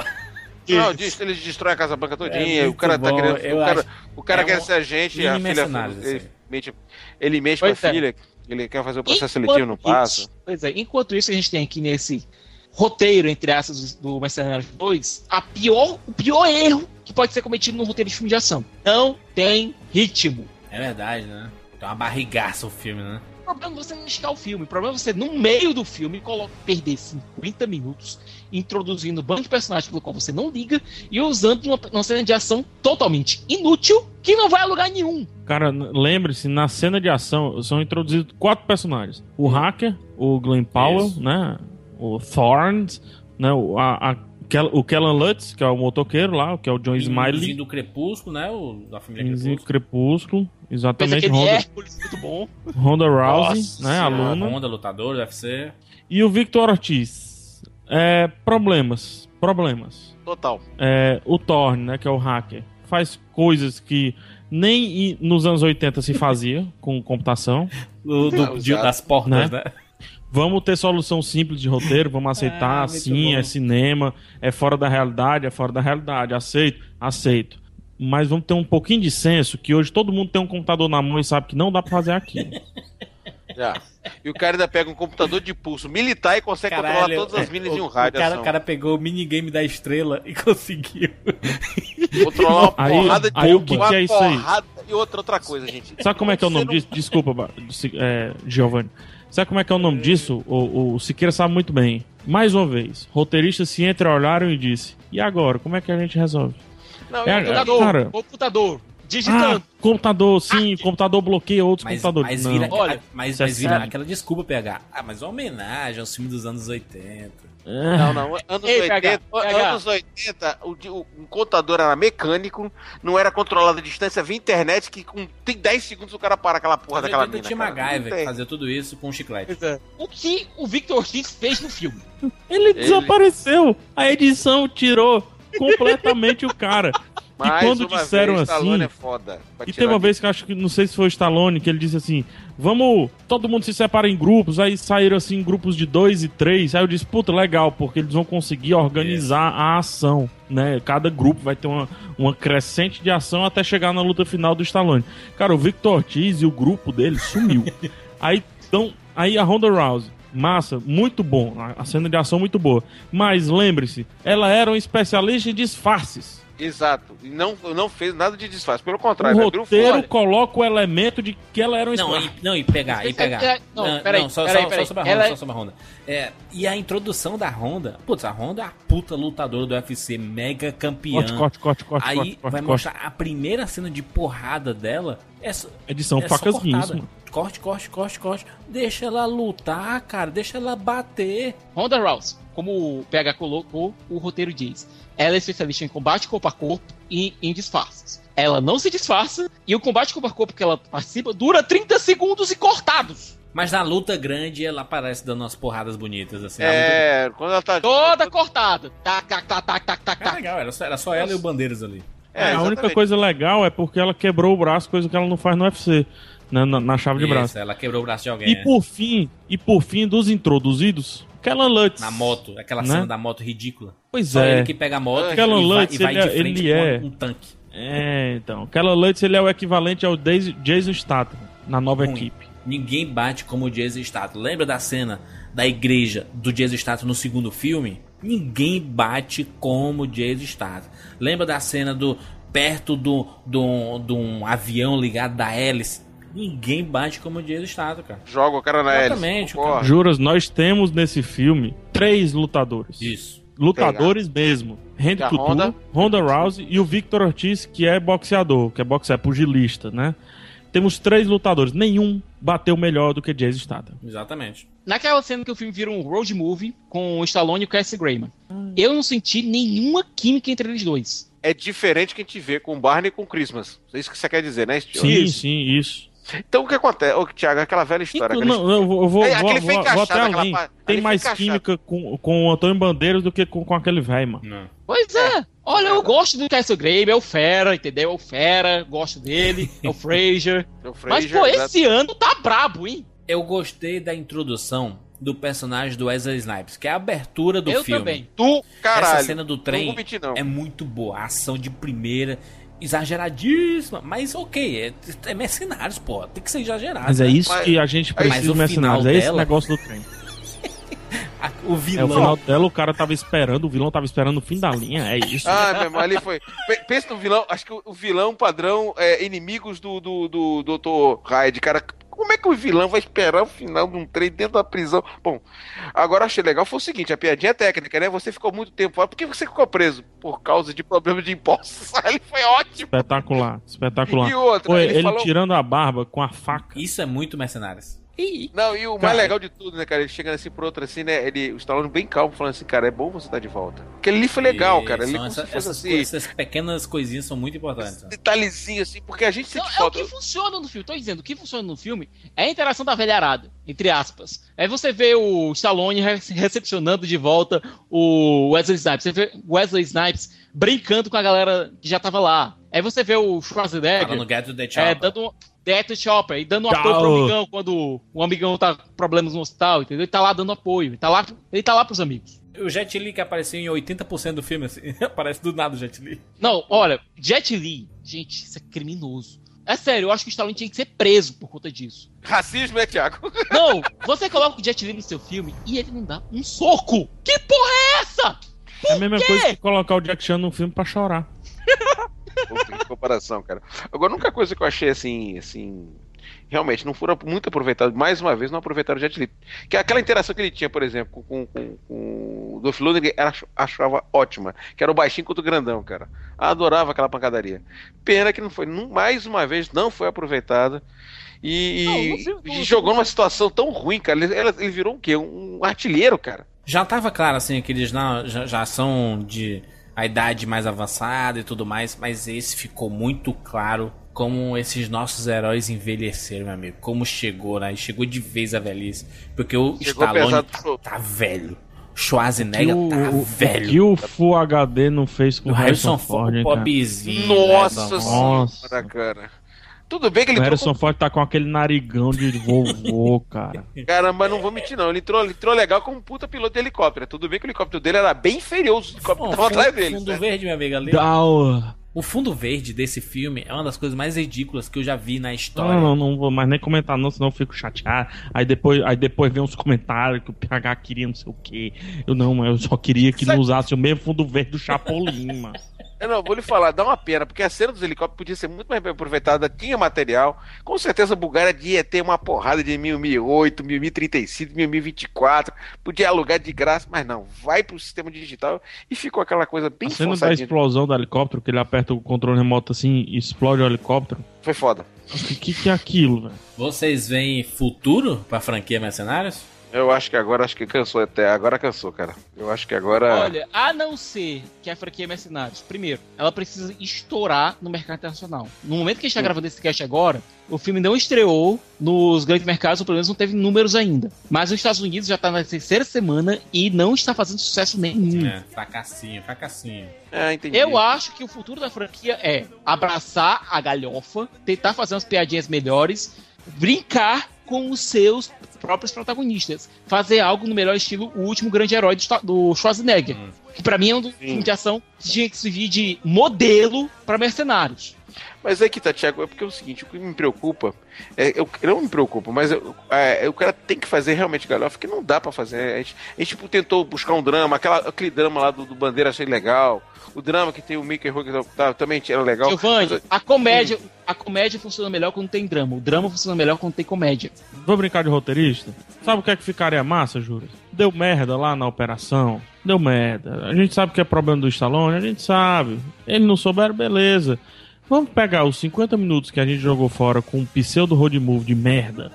Não, diz, ele destrói a Casa Branca todinha.
É
o cara tá
bom,
querendo.
eu
O cara, o cara
é
quer
um
ser agente, a filha. Ele
assim.
mente, ele mente
Pois
pra
é.
filha. Ele quer fazer o processo
Enquanto
seletivo, não passa.
Pois é, enquanto isso a gente tem aqui nesse roteiro, entre aspas, do Mercenários 2, a pior, o pior erro que pode ser cometido no roteiro de filme de ação. Não tem ritmo.
É verdade, né? Tem uma barrigaça o filme, né?
problema você não esticar o filme. O problema é você, no meio do filme, colo- perder 50 minutos introduzindo um bando de personagens pelo qual você não liga e usando uma, uma cena de ação totalmente inútil que não vai a lugar nenhum.
Cara, lembre-se, na cena de ação são introduzidos quatro personagens: o hacker, o Glenn Powell, né? O Thorns, né? O, a, a- o Kellan Lutz, que é o motoqueiro lá, que é o John Smiley.
do Crepúsculo, né? O da família Crepúsculo.
Crepúsculo, exatamente.
É
Ronda,
Hércules, muito bom.
Ronda Rousey,
Nossa
né? Aluna.
Honda, lutador do UFC.
E o Victor Ortiz. É, problemas. Problemas.
Total.
É, o Thorne, né, que é o hacker, faz coisas que nem nos anos 80 se fazia com computação.
Do- do- de- das portas, né?
Vamos ter solução simples de roteiro, vamos aceitar,
Ah, muito
sim,
bom.
é cinema, é fora da realidade, é fora da realidade, aceito, aceito. Mas vamos ter um pouquinho de senso que hoje todo mundo tem um computador na mão e sabe que não dá pra fazer aquilo.
Já. E o cara ainda pega um computador de pulso militar e consegue controlar todas as minas em um
o,
rádio.
o cara, o cara pegou o minigame da estrela e conseguiu.
Controlar uma
Aí-
porrada de
aí o que
uma
que é isso aí?
porrada E outra, outra coisa, gente.
Sabe como é que é o nome disso? Desculpa, é, Giovanni. Sabe como é que é o nome disso? O, o Siqueira sabe muito bem. Mais uma vez, roteiristas se entreolharam e disse: E agora? Como é que a gente resolve?
Não,
É,
computador,
cara-
computador, digitando.
Ah, computador, sim, computador bloqueia outros
Mas,
computadores.
mas
Não.
vira,
Olha,
mas,
é
mas vira aquela desculpa, PH. Ah, mas uma homenagem aos filmes dos anos 80.
Não, não. Anos,
Ei,
80,
PH, PH.
anos 80, o, o, um contador era mecânico, não era controlado a distância via internet, que com tem 10 segundos o cara para aquela porra daquela
80
mina.
tinha
cara.
MacGyver que fazia tudo isso com um chiclete.
É. O que o Victor Ortiz fez no filme?
Ele desapareceu. A edição tirou completamente o cara.
Mais
e quando disseram
vez,
assim.
É foda.
E teve uma vez que eu acho que, não sei se foi o Stallone, que ele disse assim: Vamos, todo mundo se separa em grupos. Aí saíram assim, grupos de dois e três. Aí eu disse: Puta, legal, porque eles vão conseguir organizar a ação, né? Cada grupo vai ter uma, uma crescente de ação até chegar na luta final do Stallone. Cara, o Victor Ortiz e o grupo dele sumiu. aí, então, aí a Ronda Rousey. Massa, muito bom. A a cena de ação muito boa. Mas lembre-se, ela era um especialista em disfarces.
Exato. E não, não fez nada de disfarce. Pelo
O
contrário, abriu
roteiro
fora.
coloca o elemento de que ela era um
Não, e, não, e pegar, e pegar.
É, não, peraí,
só,
peraí,
só,
peraí.
só sobre a Honda,
Ela é-
só sobre a Honda. É, e a introdução da Honda, putz, a Honda é a puta lutadora do UFC, mega campeã.
Corte, corte, corte, corte,
Aí
corte, corte,
vai
corte.
mostrar a primeira cena de porrada dela. É só,
Edição
é
facas mano.
Corte, corte, corte, corte. Deixa ela lutar, cara. Deixa ela bater.
Ronda Rousey, como o PH colocou, o roteiro diz. Ela é especialista em combate corpo a corpo e em disfarces. Ela não se disfarça e o combate corpo a corpo que ela participa dura 30 segundos e cortados.
Mas na luta grande ela aparece dando umas porradas bonitas, assim. A luta-
É, quando ela tá.
Toda cortada. Tac, tac, tac, tac, tac, tac,
É legal, era só, era só ela e o Bandeiras ali.
É,
a única coisa legal é porque ela quebrou o braço, coisa que ela não faz no UFC, né, na, na chave de
Isso,
braço.
ela quebrou o braço de alguém.
E
é.
por fim, e por fim dos introduzidos, Kellan Lutz.
Na moto, aquela
Né?
cena da moto ridícula.
Pois
Só
é.
ele que pega a moto e,
Kellan
e vai,
Lutz,
e vai
ele
de
é-
frente
ele
com
é-
um tanque.
É, então. Kellan Lutz ele é o equivalente ao Jason Statham na nova
Ruim.
equipe.
Ninguém bate como o Jason Statham. Lembra da cena da igreja do Jason Statham no segundo filme? Ninguém bate como o Jason Statham. Lembra da cena do perto do, do, de um avião ligado da hélice? Ninguém bate como o Jason Statham, cara.
Joga o cara na.
Exatamente, o
Porra.
Juras, nós temos nesse filme três lutadores.
Isso.
Lutadores mesmo. Randy Couture,
Honda?
Ronda Rousey e o Victor Ortiz, que é boxeador, que é boxeador, pugilista, né? Temos três lutadores. Nenhum bateu melhor do que Jason Statham.
Exatamente.
Naquela cena que o filme vira um road movie com o Stallone e o Cassie Grayman, eu não senti nenhuma química entre eles dois.
É diferente que a gente vê com o Barney e com o Christmas. É isso que você quer dizer, né, Steve?
Sim,
Isso.
sim, isso.
Então o que acontece? Ô, Thiago, aquela velha história.
Então,
aquela
não, eu vou, eu vou,
É,
vou- vou- até além.
pa-
Tem mais
encaixado.
química com, com o Antônio Bandeiras do que com, com aquele velho, mano.
Não.
Pois é. Olha, eu gosto do Cassie Grayman, é o Fera, entendeu? É o Fera, gosto dele, é o Fraser.
O
Mas,
Fraser,
pô,
exato.
esse ano tá brabo, hein?
Eu gostei da introdução do personagem do Wesley Snipes, que é a abertura do
eu
filme.
também.
Do caralho.
Essa cena do
Não
trem
vou mentir, não.
é muito boa. A ação de primeira, exageradíssima. Mas ok, é, é mercenários, pô. Tem que ser exagerado.
Mas é
né?
isso
Mas-
que a gente precisa de mercenários. É esse
dela-
negócio do trem.
A- o
É,
vilão.
o final dela, o cara tava esperando, o vilão tava esperando o fim da linha. É isso.
Ah, meu irmão, ali foi. Pe- Pensa no vilão, acho que o- o vilão padrão é inimigos do, do, do Dr. Hyde, cara Como é que o vilão vai esperar o final de um trem dentro da prisão? Bom, agora achei legal foi o seguinte, a piadinha técnica, né? Você ficou muito tempo fora. Por que você ficou preso? Por causa de problemas de impostos. Ele foi ótimo.
Espetacular, espetacular.
E outra, ele
ele,
falou-
tirando a barba com a faca.
Isso é muito mercenários.
Não, e o
Cara.
mais legal de tudo, né, cara? Ele chega assim pro outro assim, né? Ele, o Stallone bem calmo, falando assim, cara, é bom você estar de volta. Porque ali foi legal, cara. Como
essa-
se
essas,
assim,
coisas- essas pequenas coisinhas são muito importantes. né?
detalhezinho assim, porque a gente
Não,
sente
é o
falta.
que funciona no filme. Tô dizendo, o que funciona no filme é a interação da velharada, entre aspas. Aí você vê o Stallone re- recepcionando de volta o Wesley Snipes. Você vê o Wesley Snipes brincando com a galera que já tava lá. Aí você vê o Schwarzenegger
Falando Get to the
é, dando um Death Chopper e dando um apoio pro amigão quando o amigão tá com problemas no hospital, entendeu? Ele tá lá dando apoio. Ele tá lá, ele tá lá pros amigos.
O Jet Li que apareceu em 80% do filme, assim, aparece do nada o Jet Li.
Não, olha, Jet Li, gente, isso é criminoso. É sério, eu acho que o Stallone tinha que ser preso por conta disso.
Racismo, né, Thiago?
Não, você coloca o Jet Li no seu filme e ele não dá um soco. Que porra é essa?
É a mesma
quê?
coisa que colocar o Jack Chan num filme pra chorar.
Puta, que comparação, cara. Agora, a única coisa que eu achei assim, assim. Realmente, não foram muito aproveitados, mais uma vez, não aproveitaram o Jet Li. Que é aquela interação que ele tinha, por exemplo, com, com, com o Dolph Lundgren, era, achava ótima. Que era o baixinho contra o grandão, cara. Adorava aquela pancadaria. Pena que não foi, não- mais uma vez, não foi aproveitada. E,
Não, não se- não-
jogou numa situação tão ruim, cara. Ele, ele- ele virou o quê? Um artilheiro, cara.
Já tava claro, assim, que eles não, já, já são de a idade mais avançada e tudo mais, mas esse ficou muito claro como esses nossos heróis envelheceram, meu amigo. Como chegou, né? Chegou de vez a velhice. Porque o
Chegou
Stallone
pesado
tá velho. Schwarzenegger
o,
tá
o- o
velho.
que o Full HD não fez com
O
o
Harrison
Harrison Ford,
Ford,
hein,
o
cara?
pobrezinho.
Nossa
né,
Nossa.
senhora, cara. Tudo bem que ele
O
entrou
Harrison Ford tá com aquele narigão de vovô, cara.
Cara, mas não vou mentir, não. Ele entrou, ele entrou legal como um puta piloto de helicóptero. Tudo bem que o helicóptero dele era bem inferior aos helicópteros que atrás dele.
fundo
né?
verde, meu amigo, ali.
Dá o-
O fundo verde desse filme é uma das coisas mais ridículas que eu já vi na história.
Não, não, não vou mais nem comentar não, senão eu fico chateado. Aí depois, aí depois vem uns comentários que o PH queria não sei o quê. Eu não, mas eu só queria que não usasse o mesmo fundo verde do Chapolin, mano.
Eu não, vou lhe falar, dá uma pena, porque a cena dos helicópteros podia ser muito mais bem aproveitada, tinha material. Com certeza a Bulgária ia ter uma porrada de 1008, 1035, 1024. Podia alugar de graça, mas não. Vai pro sistema digital e ficou aquela coisa bem
A cena da explosão do helicóptero, que ele aperta o controle remoto assim e explode o helicóptero.
Foi foda.
O que, que é aquilo, velho?
Vocês veem futuro pra franquia Mercenários?
Eu acho que agora acho que cansou até. Agora cansou, cara. Eu acho que agora.
Olha, a não ser que a franquia Mercenários, primeiro, ela precisa estourar no mercado internacional. No momento que a gente tá gravando esse cast agora, o filme não estreou nos grandes mercados, ou pelo menos não teve números ainda. Mas os Estados Unidos já tá na terceira semana e não está fazendo sucesso nenhum.
É, fracassinho, fracassinho.
É, entendi.
Eu acho que o futuro da franquia é abraçar a galhofa, tentar fazer umas piadinhas melhores, brincar com os seus próprios protagonistas. Fazer algo no melhor estilo O Último Grande Herói do, Schwarzenegger. Que pra mim é um dos filmes de ação que tinha que servir de modelo pra mercenários.
Mas é que tá, Thiago, é porque é o seguinte, o que me preocupa, é, eu, não me preocupa, mas eu- é, o cara tem que fazer realmente galhofa, que não dá pra fazer. A gente, a gente, tipo, tentou buscar um drama, aquela, aquele drama lá do, do Bandeira achei legal, o drama que tem o Mickey Rourke tá, também era legal.
Giovanni,
Mas,
a comédia, a comédia funciona melhor quando tem drama. O drama funciona melhor quando tem comédia.
Vou brincar de roteirista? Sabe o que é que ficaria massa, Júlio? Deu merda lá na operação. Deu merda. A gente sabe que é problema do Stallone, a gente sabe. Eles não souberam, beleza. Vamos pegar os 50 minutos que a gente jogou fora com um pseudo road move de merda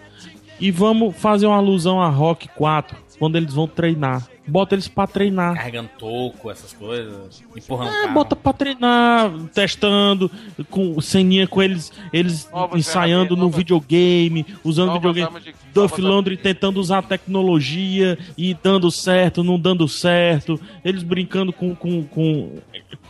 e vamos fazer uma alusão a Rock 4, quando eles vão treinar. Bota eles pra treinar.
Carregando toco, essas coisas. Empurrando
É,
carro.
bota pra treinar, testando, com ceninha com eles, eles
Novas
ensaiando no
novas-
videogame, usando videogame.
de-
Duff Lundgren tentando usar a tecnologia e dando certo, não dando certo. Eles brincando com, com, com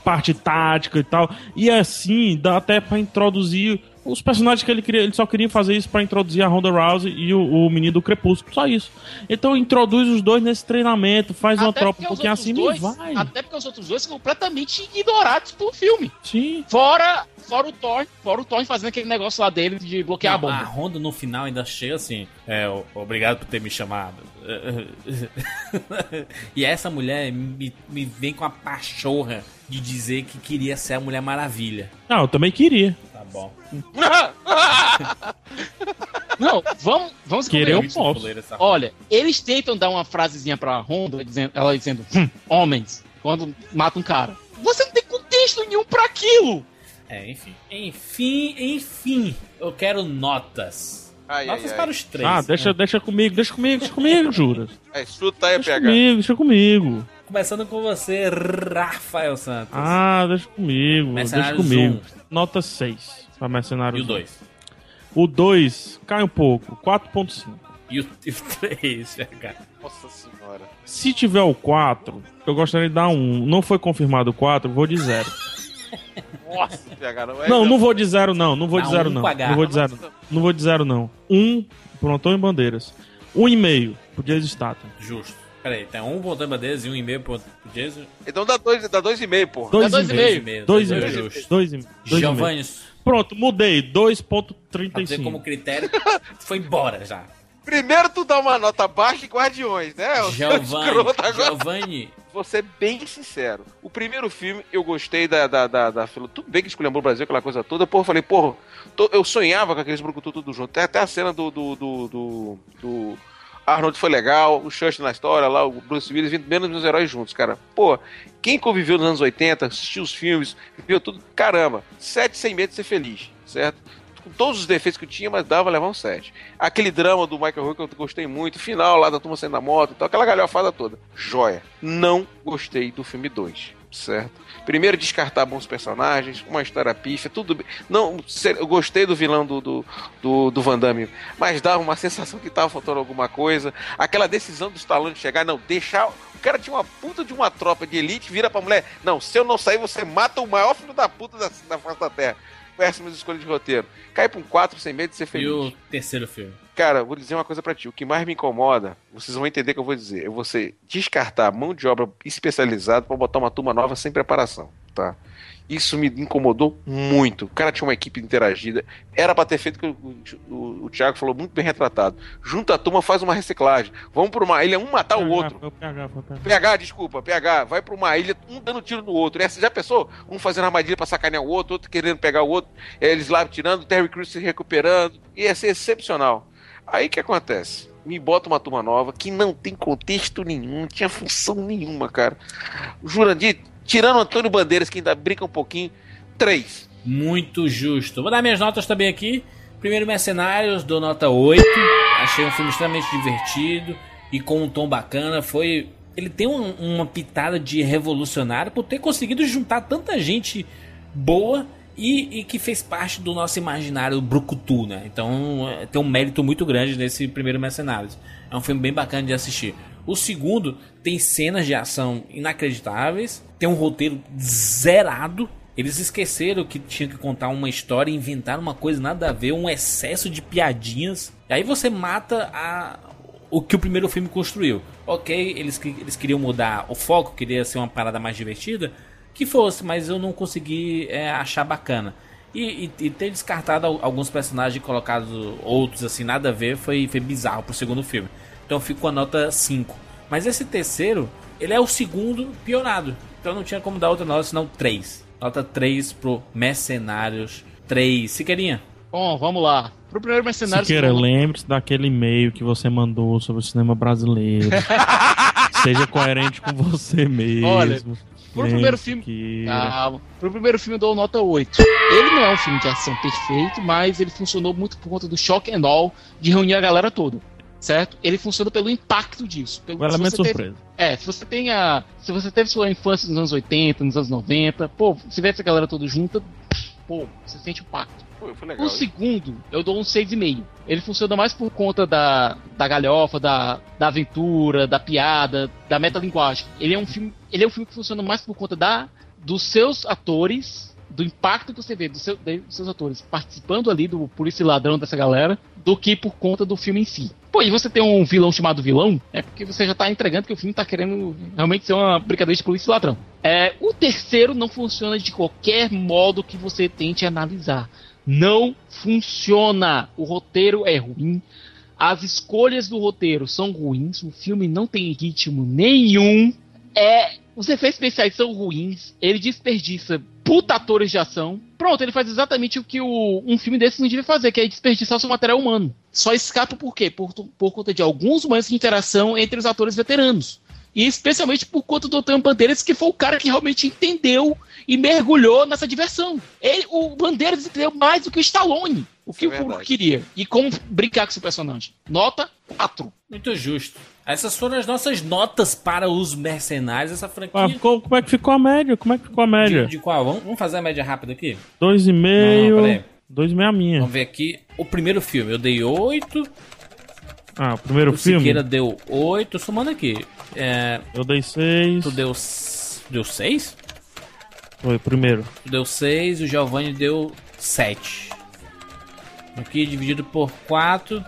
parte tática e tal. E assim, dá até pra introduzir os personagens que ele queria. Ele só queria fazer isso pra introduzir a Ronda Rousey e o, o menino do Crepúsculo. Só isso. Então introduz os dois nesse treinamento, faz uma tropa um pouquinho acima
dois,
e vai.
Até porque os outros dois são completamente ignorados pelo filme.
Sim.
Fora, fora o Thor, fora o Thor fazendo aquele negócio lá dele de bloquear
Não,
a
a
bomba.
Honda no final ainda chega assim. É, obrigado por ter me chamado. e essa mulher me, me vem com a pachorra de dizer que queria ser a Mulher Maravilha.
Não, eu também queria.
Bom.
Não, vamos, vamos
Querer
combinar.
posso.
Olha, eles tentam dar uma frasezinha pra Honda, dizendo, ela dizendo, "Hum, homens, quando mata um cara. Você não tem contexto nenhum pra aquilo!
É, enfim. Enfim, enfim. Eu quero notas.
Ai,
notas
ai, ai.
para os três.
Ah, deixa,
né?
deixa comigo, deixa comigo, deixa comigo, Juras.
É, chuta aí,
Deixa
PH.
comigo, deixa comigo.
Começando com você, Rafael Santos.
Ah, deixa comigo, deixa comigo.
um.
Nota 6 pra Mercenários
E o
um.
2?
O 2 cai um pouco, 4.5.
E o 3, PH?
Nossa senhora.
Se tiver o 4, eu gostaria de dar um. Não foi confirmado o 4, vou de 0.
Nossa, PH, não é.
Não, não vou de 0 não, não vou de
Dá
0
um
não. Não vou de 0. Não vou de 0 não. 1 pro Antônio Bandeiras. 1,5 pro Jason Statham.
Justo. Peraí, tem um ponto em bandeiras e um e-mail pro pro Jason.
Então dá dois, dá dois e meio, porra.
2,5. 2,5.
Justo.
2,5.
Giovanni,
Pronto, mudei.
pra dizer
2,35.
como critério, foi embora já.
Primeiro tu dá uma nota baixa em Guardiões, né?
Giovanni. Giovanni,
Vou ser bem sincero. O primeiro filme, eu gostei da. da, da, da tudo bem que escolheu o Brasil, aquela coisa toda. Porra, eu falei, porra, tô- eu sonhava com aqueles brucutu tudo junto. Até, até a cena do. do, do, do, do Arnold foi legal, o Churchill na história lá, o Bruce Willis, vindo menos meus heróis juntos, cara. Pô, quem conviveu nos anos 80, assistiu os filmes, viu tudo, caramba, sete sem medo de ser feliz, certo? Com todos os defeitos que eu tinha, mas dava levar um 7. Aquele drama do Michael Rook que eu gostei muito, final lá da turma saindo na moto e aquela galhofada toda. Joia. Não gostei do filme 2, certo? Primeiro, descartar bons personagens, uma história pífia, tudo bem. Não, eu gostei do vilão do, do, do, do Van Damme, mas dava uma sensação que tava faltando alguma coisa. Aquela decisão do Stallone chegar, não, deixar. O cara tinha uma puta de uma tropa de elite, vira pra mulher, não, se eu não sair, você mata o maior filho da puta da, da face da terra. Péssimas escolhas de roteiro. Cai pra um 4 sem medo de ser
e
feliz.
o terceiro filme?
Cara, vou dizer uma coisa pra ti. O que mais me incomoda, vocês vão entender o que eu vou dizer. É você descartar mão de obra especializada pra botar uma turma nova sem preparação, tá? Isso me incomodou muito. O cara tinha uma equipe interagida. Era pra ter feito o que o, o, o Thiago falou muito bem retratado. Junta a turma, faz uma reciclagem. Vamos pra uma ilha, um matar o outro.
Foi o PH, foi o PH.
PH, desculpa, PH, vai pra uma ilha, um dando tiro no outro. Essa já pensou? Um fazendo armadilha pra sacanear o outro, outro querendo pegar o outro, eles lá tirando, o Terry Crews se recuperando. Ia ser excepcional. Aí o que acontece? Me bota uma turma nova que não tem contexto nenhum, não tinha função nenhuma, cara. O Jurandir, tirando o Antônio Bandeiras, que ainda brinca um pouquinho, três.
Muito justo. Vou dar minhas notas também aqui. Primeiro Mercenários, dou nota 8. Achei um filme extremamente divertido e com um tom bacana. Foi. Ele tem um- uma pitada de revolucionário por ter conseguido juntar tanta gente boa e, e que fez parte do nosso imaginário brucutu, né? Então é, tem um mérito muito grande nesse primeiro Mercenários. É um filme bem bacana de assistir. O segundo tem cenas de ação inacreditáveis, tem um roteiro zerado. Eles esqueceram que tinha que contar uma história, inventaram uma coisa nada a ver, um excesso de piadinhas. E aí você mata a, o que o primeiro filme construiu. Ok, eles, eles queriam mudar o foco, queria ser uma parada mais divertida, que fosse, mas eu não consegui é, achar bacana. E, e- e ter descartado al- alguns personagens e colocado outros assim, nada a ver, foi, foi bizarro pro segundo filme. Então eu fico com a nota 5. Mas esse terceiro, ele é o segundo piorado. Então não tinha como dar outra nota, senão 3. Nota 3 pro Mercenários 3. Siqueirinha.
Bom, vamos lá. Pro primeiro Mercenários...
Siqueira, lembre-se daquele e-mail que você mandou sobre o cinema brasileiro. Seja coerente com você mesmo.
Olha, Pro primeiro filme. Ah, pro primeiro filme eu dou nota 8. Ele não é um filme de ação perfeito, mas ele funcionou muito por conta do shock and all de reunir a galera toda. Certo? Ele funciona pelo impacto disso. Pelo,
O elemento
você teve-
surpresa.
é, se você tem a. Se você teve sua infância nos anos 80, nos anos 90, pô, se vê essa galera toda junta, pô, você sente o pacto.
Foi, foi legal.
O segundo, eu dou um 6,5. Ele funciona mais por conta da, da galhofa, da, da aventura, da piada, da metalinguagem. Ele é um filme, ele é um filme que funciona mais por conta da dos seus atores, do impacto que você vê dos, seu- seus atores participando ali do polícia e ladrão dessa galera, do que por conta do filme em si. Pô, e você tem um vilão chamado vilão, é porque você já tá entregando que o filme tá querendo realmente ser uma brincadeira de polícia e ladrão. É, o terceiro não funciona de qualquer modo que você tente analisar. Não funciona. O roteiro é ruim. As escolhas do roteiro são ruins. O filme não tem ritmo nenhum. É, os efeitos especiais são ruins. Ele desperdiça puta atores de ação. Pronto, ele faz exatamente o que o- um filme desse não devia fazer, que é desperdiçar o seu material humano. Só escapa por quê? Por, por conta de alguns momentos de interação entre os atores veteranos. E especialmente por conta do Antônio Bandeiras, que foi o cara que realmente entendeu e mergulhou nessa diversão. Ele, o Bandeiras entendeu mais do que o Stallone, o que
é
o público queria. E como brincar com esse personagem. Nota 4.
Muito justo. Essas foram as nossas notas para os mercenários, essa franquia.
Ah, ficou- como é que ficou a média? Como é que ficou a média?
De, de qual? Vamos, vamos fazer a média rápida aqui?
Dois e
Não, não,
meio.
peraí.
Dois e meio a minha.
Vamos ver aqui. O primeiro filme, eu dei 8.
Ah, o primeiro
o
filme?
Siqueira deu 8. Somando aqui. É,
Eu dei seis.
tu deu. Deu 6?
Foi, primeiro.
Tu deu 6 e o Giovanni deu 7. Aqui dividido por 4.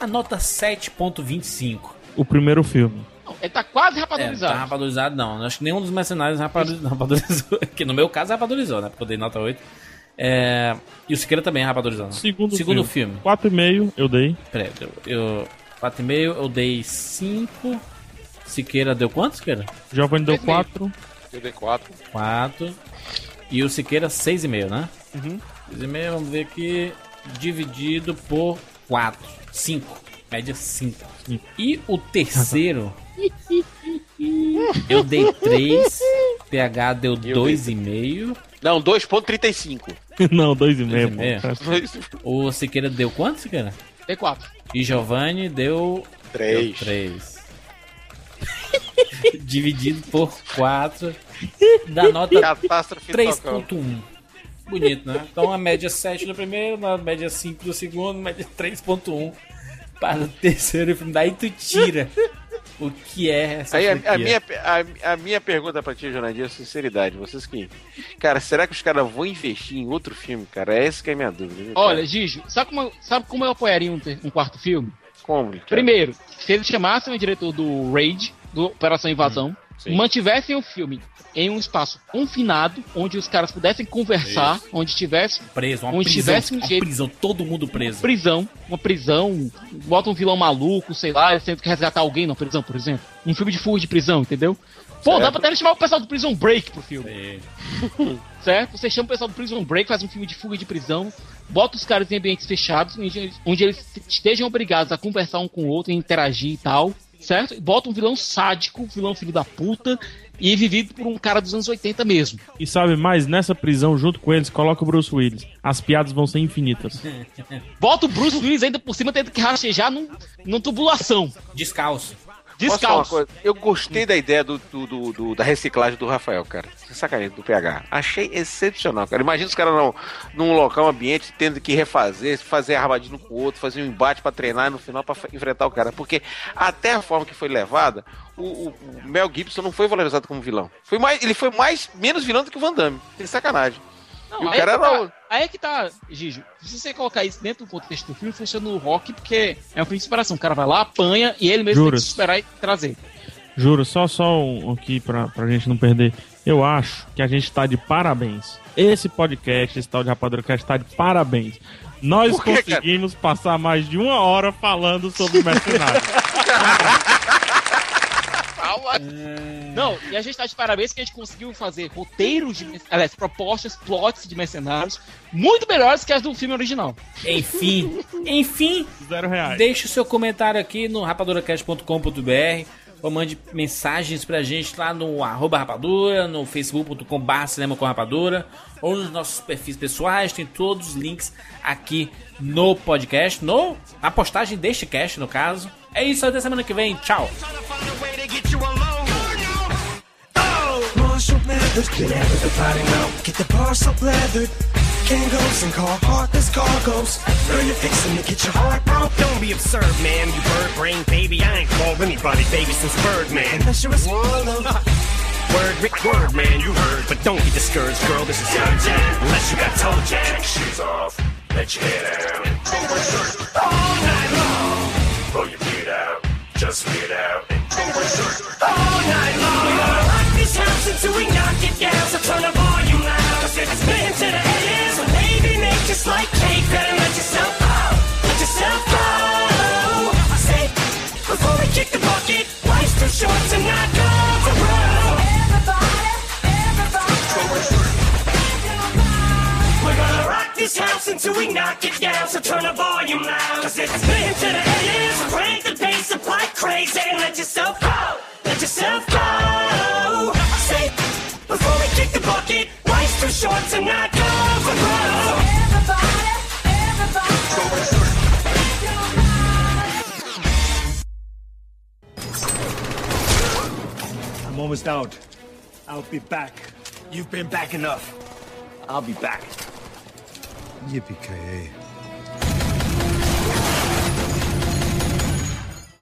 A nota 7.25.
O primeiro filme.
Não, ele tá quase
É,
rapadorizado.
tá rapadorizado não. Acho que nenhum dos mercenários rapado- rapadorizou. Que no meu caso rapadorizou, né? Porque eu dei nota 8. É, E o Siqueira também rapadorizou. né?
Segundo,
Segundo
filme.
filme.
Quatro e meio eu dei.
Peraí, eu, eu 4,5, eu dei 5. Siqueira deu quanto, Siqueira?
Giovanni deu
Três e meio.
quatro.
Eu dei 4.
4. E o Siqueira 6,5, né?
Uhum.
6,5, vamos ver aqui. Dividido por 4. 5. Média 5. E o terceiro. eu dei 3. PH deu 2,5.
Não, 2.35.
Não, dois e meio, pô.
2,5. O Siqueira deu quanto, Siqueira?
Dei 4.
E Giovanni deu
3.
3. Dividido por 4. Dá nota
Catástrofe total.
3.1. Bonito, né? Então a média 7 do primeiro, a média 5 do segundo, média 3.1 para o terceiro filme. Daí tu tira o que é essa
Aí a, a minha, a, a minha pergunta pra ti, Jonadinho, é sinceridade. Vocês que. Cara, será que os caras vão investir em outro filme, cara? Essa que é a minha dúvida. viu,
Olha? Gigi, sabe como, eu- sabe como eu apoiaria um, ter- um quarto filme?
como? cara?
Primeiro, se eles chamassem o diretor do Raid, do Operação Invasão,
sim.
mantivessem o filme em um espaço confinado, onde os caras pudessem conversar, onde tivesse
preso, uma
onde
prisão,
tivesse um
uma
jeito-
prisão, todo mundo preso.
prisão, uma prisão, bota um vilão maluco, sei lá, eles tendo que resgatar alguém na prisão, por exemplo. Um filme de fuga de prisão, entendeu? Pô,
Certo.
dá pra até chamar o pessoal do Prison Break pro filme.
É.
certo? Você chama o pessoal do Prison Break, faz um filme de fuga de prisão, bota os caras em ambientes fechados, onde eles, onde eles estejam obrigados a conversar um com o outro, interagir e tal, certo? E bota um vilão sádico, um vilão filho da puta, e vivido por um cara dos anos 80 mesmo.
E sabe mais, nessa prisão, junto com eles, coloca o Bruce Willis. As piadas vão ser infinitas.
Bota o Bruce Willis ainda por cima, tendo que rastejar num, num tubulação.
Descalço.
Descalço.
coisa? Eu gostei da ideia do, do- do- do- da reciclagem do Rafael, cara. Sacanagem, do PH. Achei excepcional, cara. Imagina os caras num, local, um ambiente, tendo que refazer, fazer armadilha um com o outro, fazer um embate pra treinar e no final pra fa- enfrentar o cara. Porque até a forma que foi levada, o, o- Mel Gibson não foi valorizado como vilão. Foi mais, ele foi mais menos vilão do que o Van Damme. Sem sacanagem.
Não,
E o
aí,
cara
é que
era
tá, aí é que tá, Gijo. Se você colocar isso dentro do contexto do filme, funciona no rock porque é um filme de inspiração. O cara vai lá, apanha e ele mesmo
Juras.
tem que esperar e trazer.
Juro, só só um aqui pra, pra gente não perder. Eu acho que a gente tá de parabéns. Esse podcast, esse tal de Rapadura Cast, tá de parabéns. Nós
Por quê, cara?
conseguimos passar mais de uma hora falando sobre mercenários.
Não, e a gente tá de parabéns que a gente conseguiu fazer roteiros de. Aliás, propostas, plots de mercenários muito melhores que as do filme original.
Enfim, enfim,
Zero reais.
deixe o seu comentário aqui no rapaduracast.com.br ou mande mensagens pra gente lá no arroba rapadura, no facebook.com.br cinema com rapadura ou nos nossos perfis pessoais, tem todos os links aqui no podcast, no, na postagem deste cast, no caso. É isso, até semana que vem, tchau!
Marshall Mathers, get out of the party now. Get the bar so leathered. Kangos and car heartless cargoes. Girl, you're fixing to get your heart broke.
Don't be absurd, man. You bird brain baby. I ain't called anybody baby since Birdman.
Unless you're a swallow.
Word, Rick, word, man. You heard, but don't be discouraged, girl. This is jam. Unless you got toe jam.
Shoes off. Let your hair down.
All night long.
Pull your feet out. Just get out.
All night long. We gonna rock this house until we knock it down. So turn the volume loud. Cause it's playing to just like cake, better let yourself out. Let yourself go. I say, before we kick the bucket, life's too short to not go to row. Everybody, everybody. We're gonna rock this house until we knock it down. So turn the volume loud. Cause it's been to the haters. Crank the bass, supply crazy. And let yourself go. Let yourself go. Say, before we kick the bucket, life's too short to not go for broke.
I'm almost out. I'll be back. You've been back enough. I'll be back.
Yippee-ki-yay.